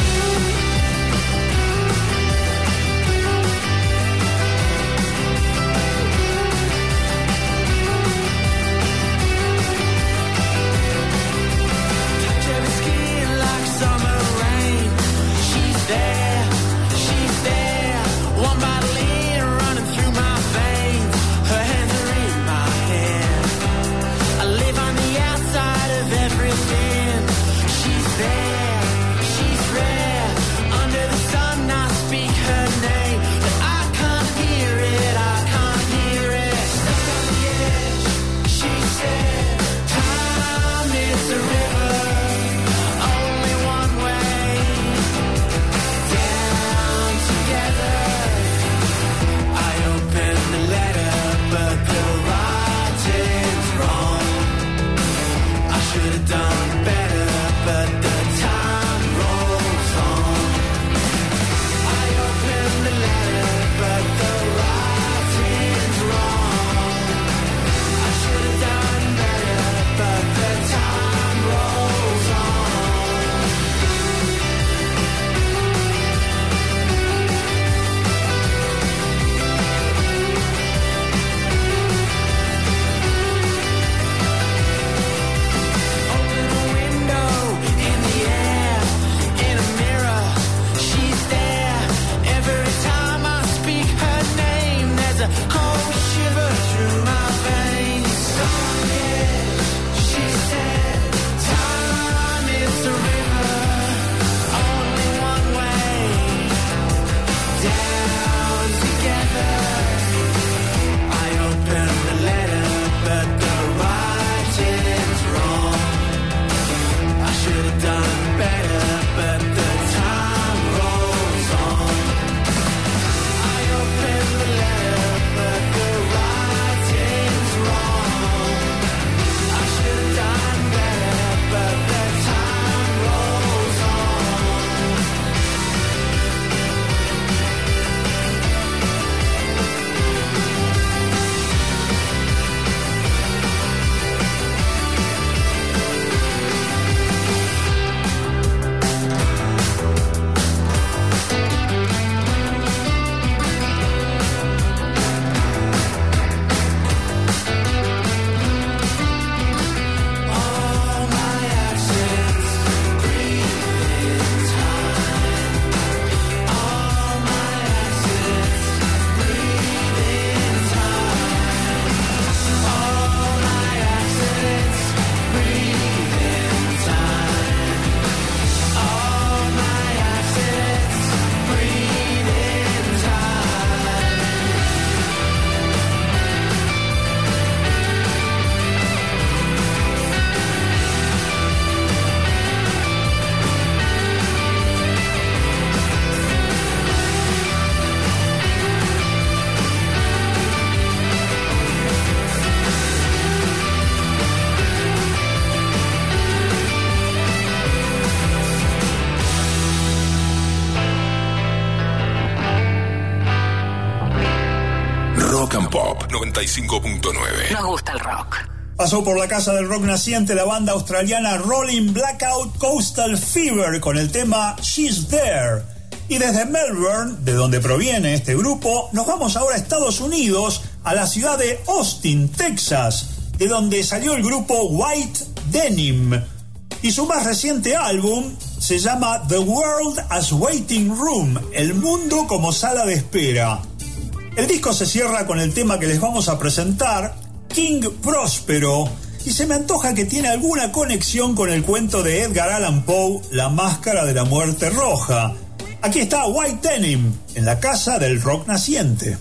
S5: 95.9.
S2: Nos gusta el rock.
S1: Pasó por la casa del rock naciente la banda australiana Rolling Blackout Coastal Fever con el tema She's There. Y desde Melbourne, de donde proviene este grupo, nos vamos ahora a Estados Unidos, a la ciudad de Austin, Texas, de donde salió el grupo White Denim. Y su más reciente álbum se llama The World as Waiting Room, el mundo como sala de espera. El disco se cierra con el tema que les vamos a presentar, King Próspero, y se me antoja que tiene alguna conexión con el cuento de Edgar Allan Poe, La Máscara de la Muerte Roja. Aquí está White Denim, en la casa del rock naciente.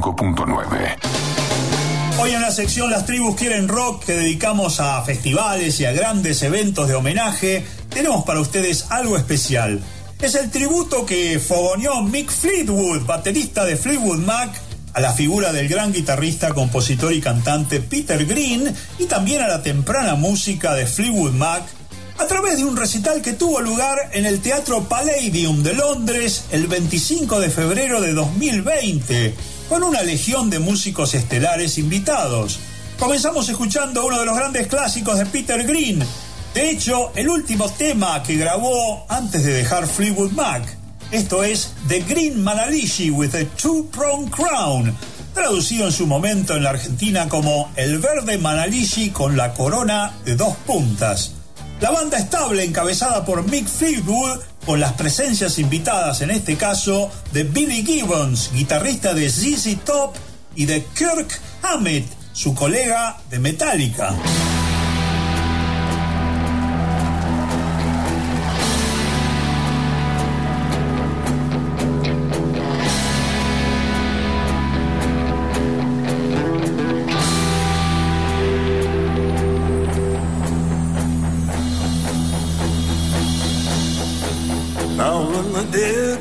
S5: 95.9.
S1: Hoy en la sección Las tribus quieren rock que dedicamos a festivales y a grandes eventos de homenaje, tenemos para ustedes algo especial. Es el tributo que fogoneó Mick Fleetwood, baterista de Fleetwood Mac, a la figura del gran guitarrista, compositor y cantante Peter Green y también a la temprana música de Fleetwood Mac a través de un recital que tuvo lugar en el Teatro Palladium de Londres el 25 de febrero de 2020, con una legión de músicos estelares invitados. Comenzamos escuchando uno de los grandes clásicos de Peter Green, de hecho, el último tema que grabó antes de dejar Fleetwood Mac. Esto es The Green Manalishi with a Two-Pronged Crown, traducido en su momento en la Argentina como El Verde Manalishi con la corona de dos puntas. La banda estable encabezada por Mick Fleetwood, con las presencias invitadas en este caso de Billy Gibbons, guitarrista de ZZ Top, y de Kirk Hammett, su colega de Metallica.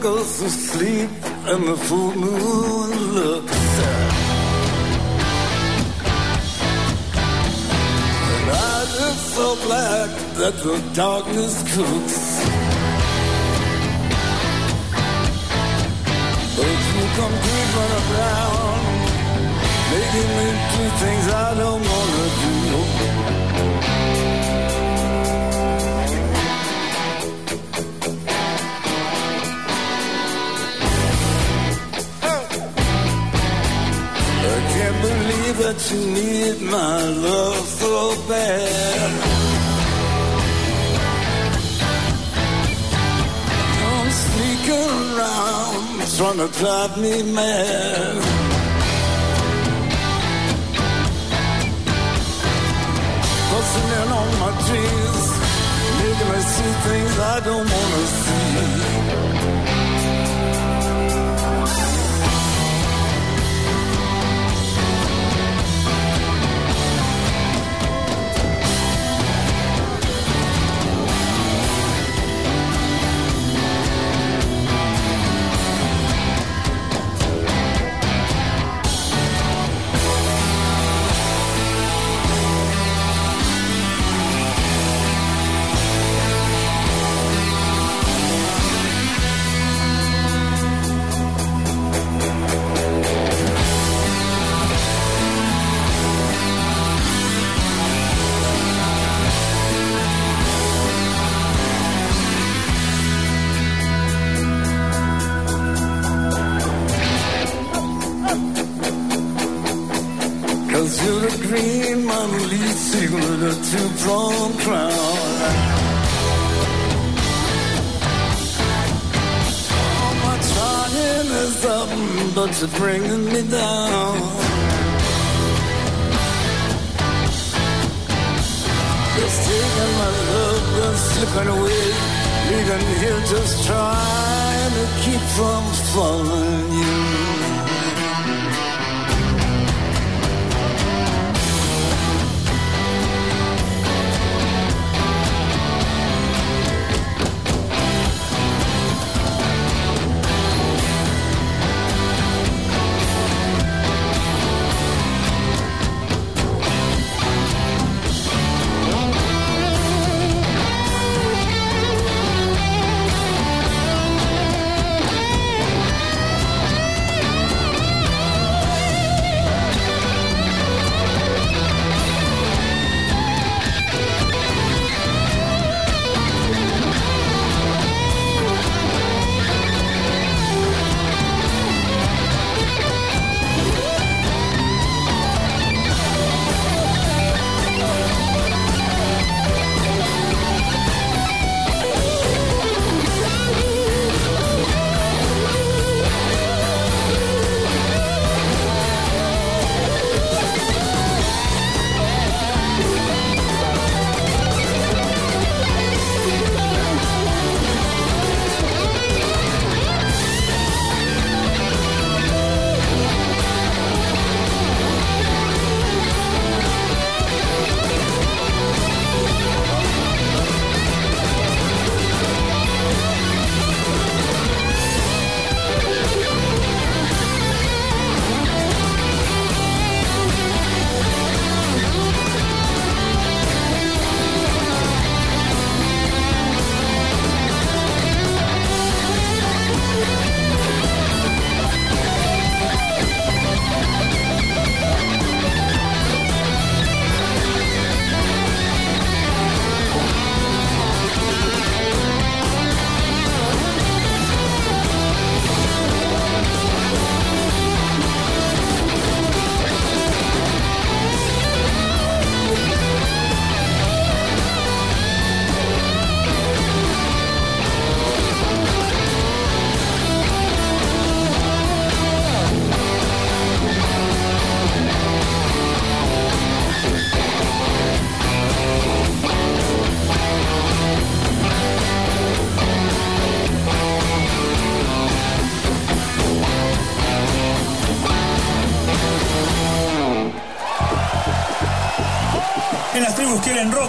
S11: Goes to sleep and the full moon looks And I look so black that the darkness cooks But you come creeping around Making me do things I don't wanna that you need my love so bad. Come sneaking around, trying to drive me mad. Busting in on my dreams, making me see things I don't wanna see. Lisa with a two-pronged crown. All my trying is up, but you're bringing me down. Just taking my love and slipping away, leaving here just trying to keep from falling you.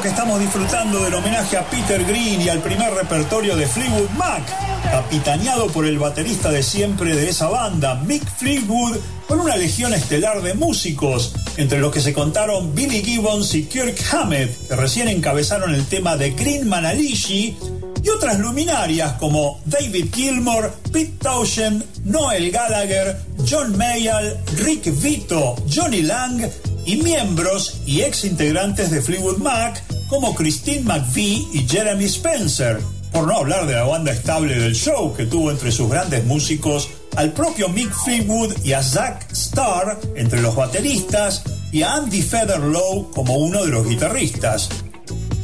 S1: Estamos disfrutando del homenaje a Peter Green y al primer repertorio de Fleetwood Mac, capitaneado por el baterista de siempre de esa banda, Mick Fleetwood, con una legión estelar de músicos, entre los que se contaron Billy Gibbons y Kirk Hammett, que recién encabezaron el tema de Green Manalishi, y otras luminarias como David Gilmour, Pete Townshend, Noel Gallagher, John Mayall, Rick Vito, Johnny Lang y miembros y ex integrantes de Fleetwood Mac como Christine McVie y Jeremy Spencer, por no hablar de la banda estable del show que tuvo entre sus grandes músicos al propio Mick Fleetwood y a Zach Starr entre los bateristas y a Andy Featherlow como uno de los guitarristas.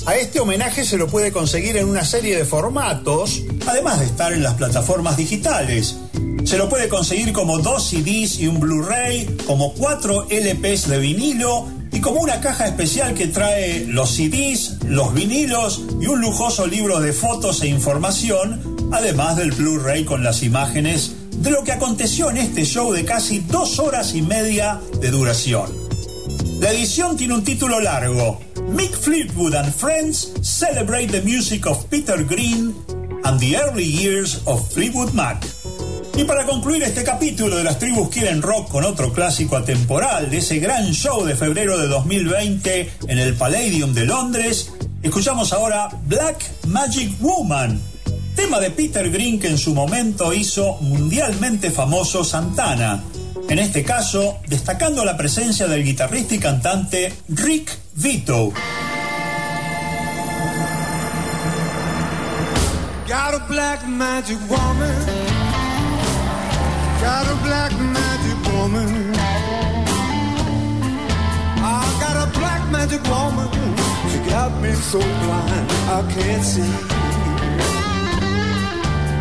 S1: A este homenaje se lo puede conseguir en una serie de formatos, además de estar en las plataformas digitales. Se lo puede conseguir como dos CDs y un Blu-ray, como cuatro LPs de vinilo y como una caja especial que trae los CDs, los vinilos y un lujoso libro de fotos e información, además del Blu-ray con las imágenes de lo que aconteció en este show de casi dos horas y media de duración. La edición tiene un título largo, Mick Fleetwood and Friends Celebrate the Music of Peter Green and the Early Years of Fleetwood Mac. Y para concluir este capítulo de las tribus quieren rock con otro clásico atemporal de ese gran show de febrero de 2020 en el Palladium de Londres, escuchamos ahora Black Magic Woman, tema de Peter Green que en su momento hizo mundialmente famoso Santana. En este caso, destacando la presencia del guitarrista y cantante Rick Vito.
S12: Got a black magic woman. I got a black magic woman. She got me so blind I can't see.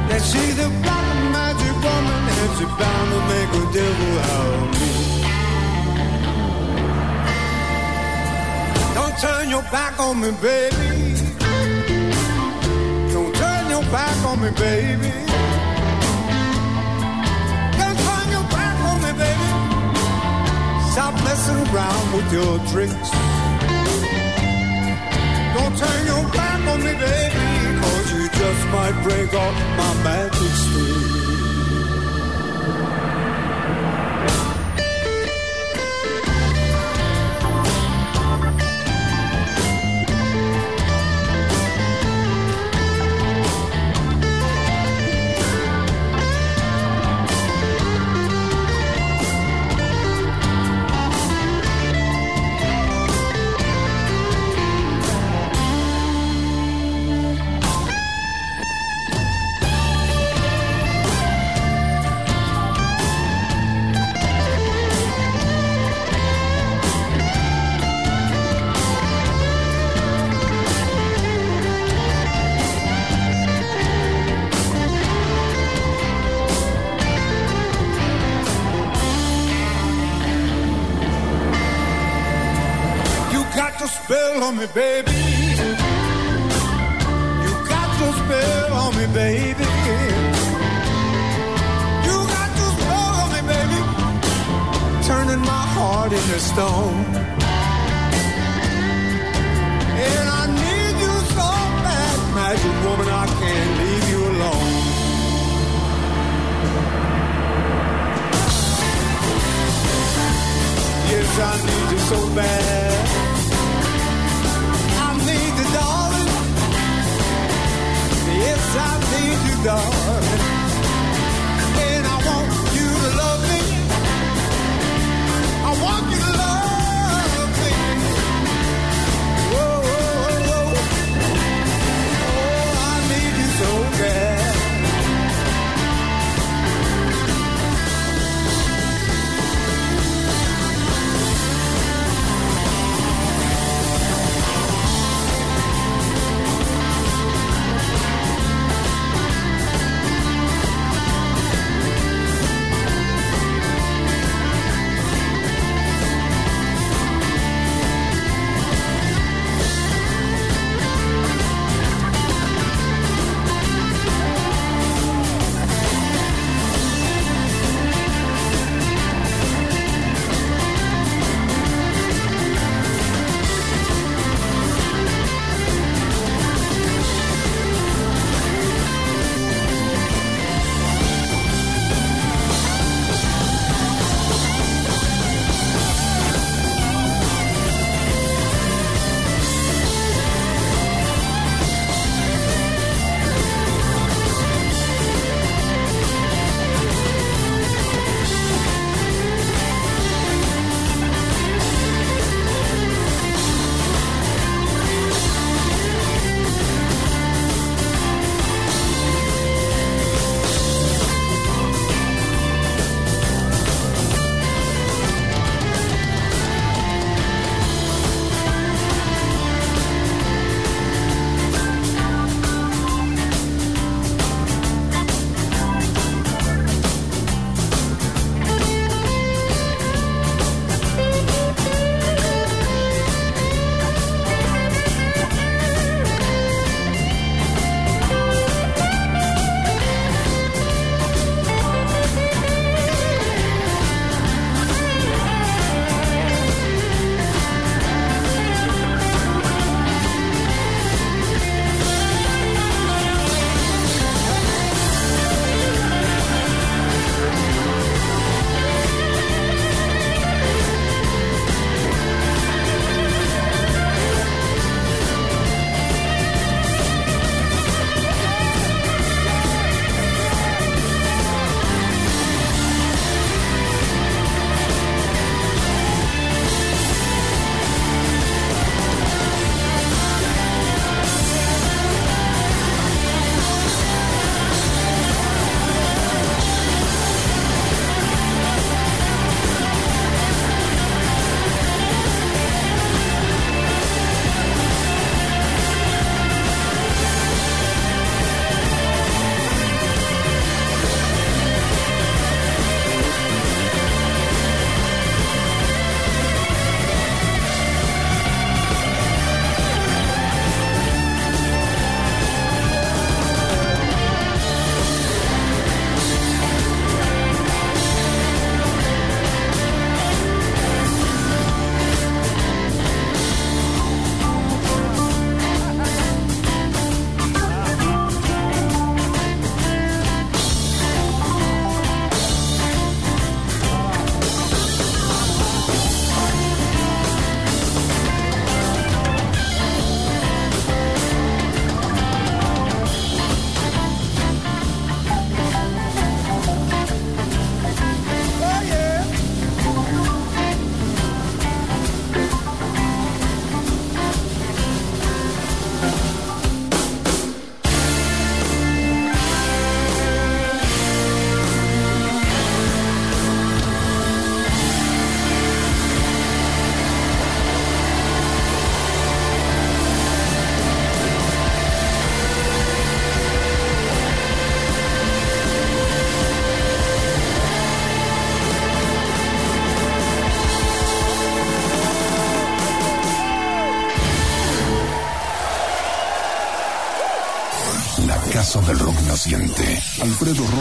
S12: That she's a black magic woman and she's bound to make a devil out of me. Don't turn your back on me, baby. Don't turn your back on me, baby. Stop messing around with your tricks. Don't turn your back on me, baby. Cause you just might break off my magic stick. Me, baby.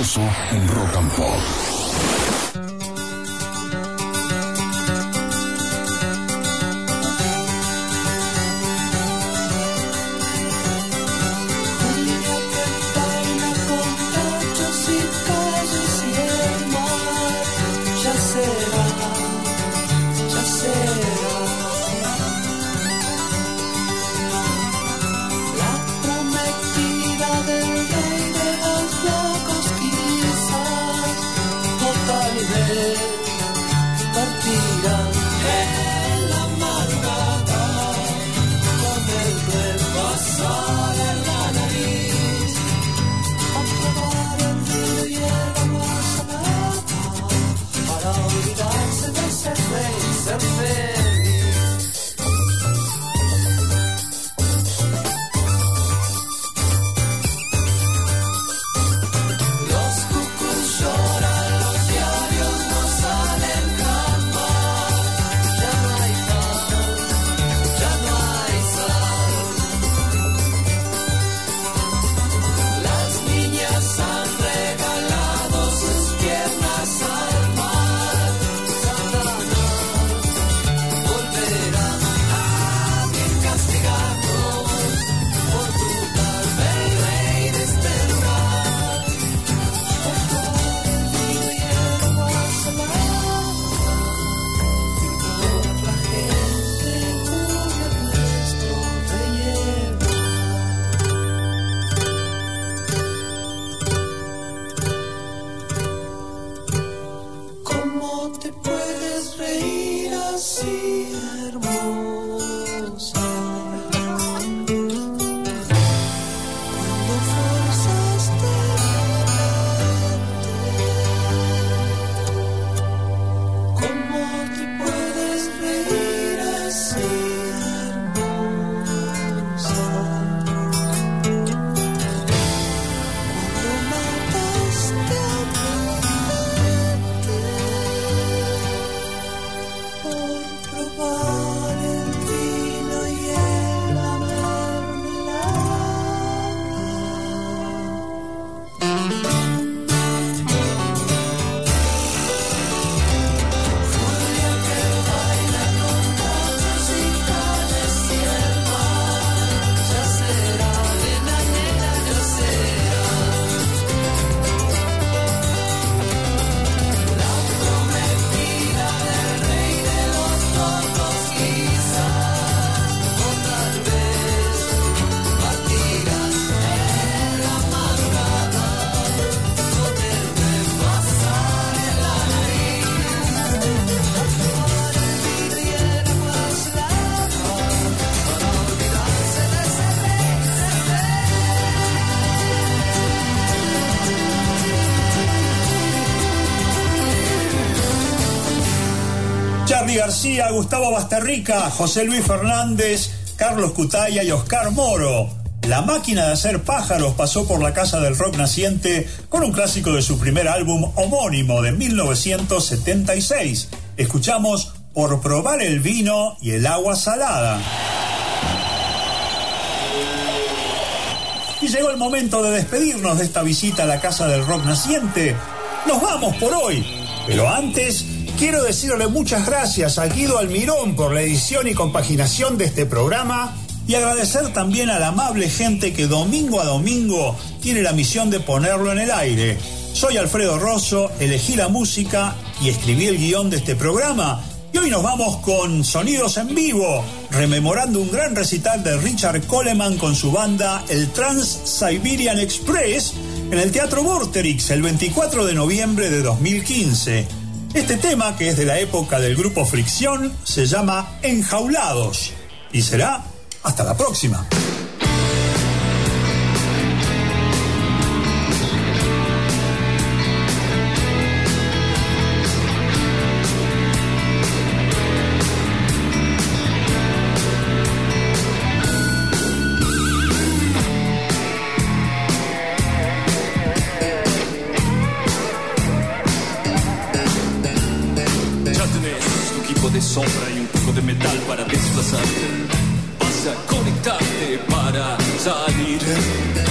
S5: Rosso en Rock and Pop.
S1: Gustavo Basterrica, José Luis Fernández, Carlos Cutaya y Oscar Moro. La máquina de hacer pájaros pasó por la casa del rock naciente con un clásico de su primer álbum homónimo de 1976. Escuchamos Por probar el vino y el agua salada. Y llegó el momento de despedirnos de esta visita a la casa del rock naciente. Nos vamos por hoy, pero antes quiero decirle muchas gracias a Guido Almirón por la edición y compaginación de este programa y agradecer también a la amable gente que domingo a domingo tiene la misión de ponerlo en el aire. Soy Alfredo Rosso, elegí la música y escribí el guion de este programa. Y hoy nos vamos con sonidos en vivo, rememorando un gran recital de Richard Coleman con su banda el Trans-Siberian Express en el Teatro Vorterix el 24 de noviembre de 2015. Este tema, que es de la época del grupo Fricción, se llama Enjaulados y será hasta la próxima.
S11: de sombra y un poco de metal para desplazarte. Vas a conectarte para salir.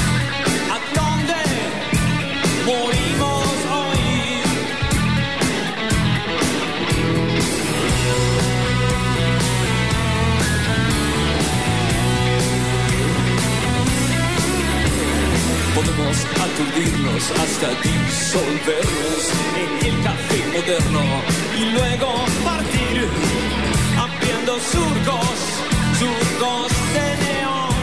S11: Hasta disolvernos en el café moderno y luego partir abriendo surcos, surcos de neón.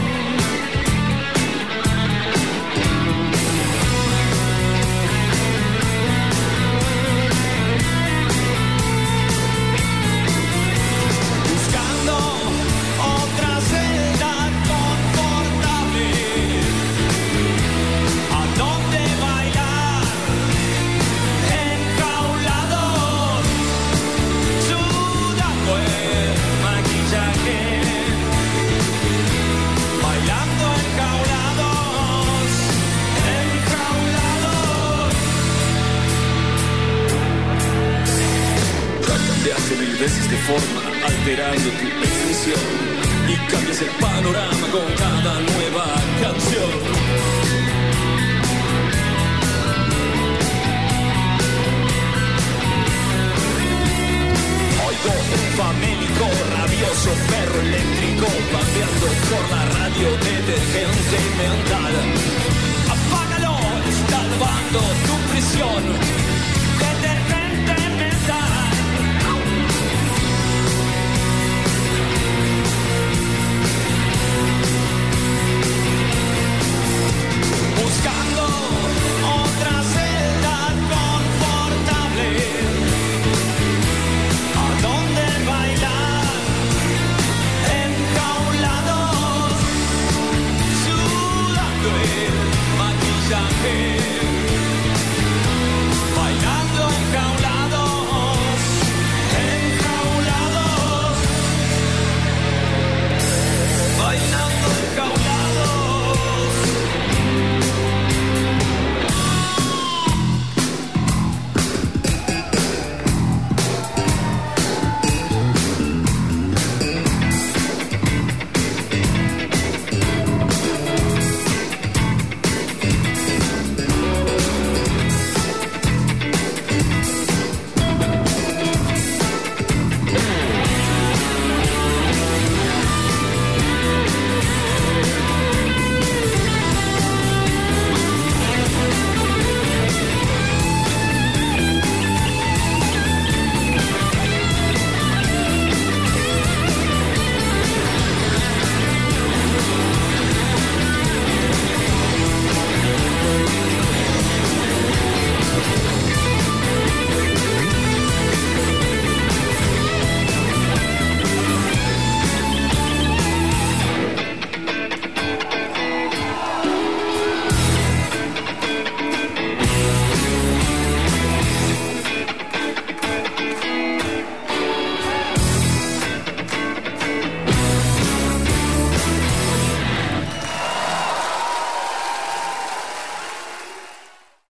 S11: mil veces de forma, alterando tu expresión. Y cambias el panorama con cada nueva canción. Oigo un famélico, rabioso, perro eléctrico, paseando por la radio de demente mental. Apágalo, está lavando tu prisión. morrer.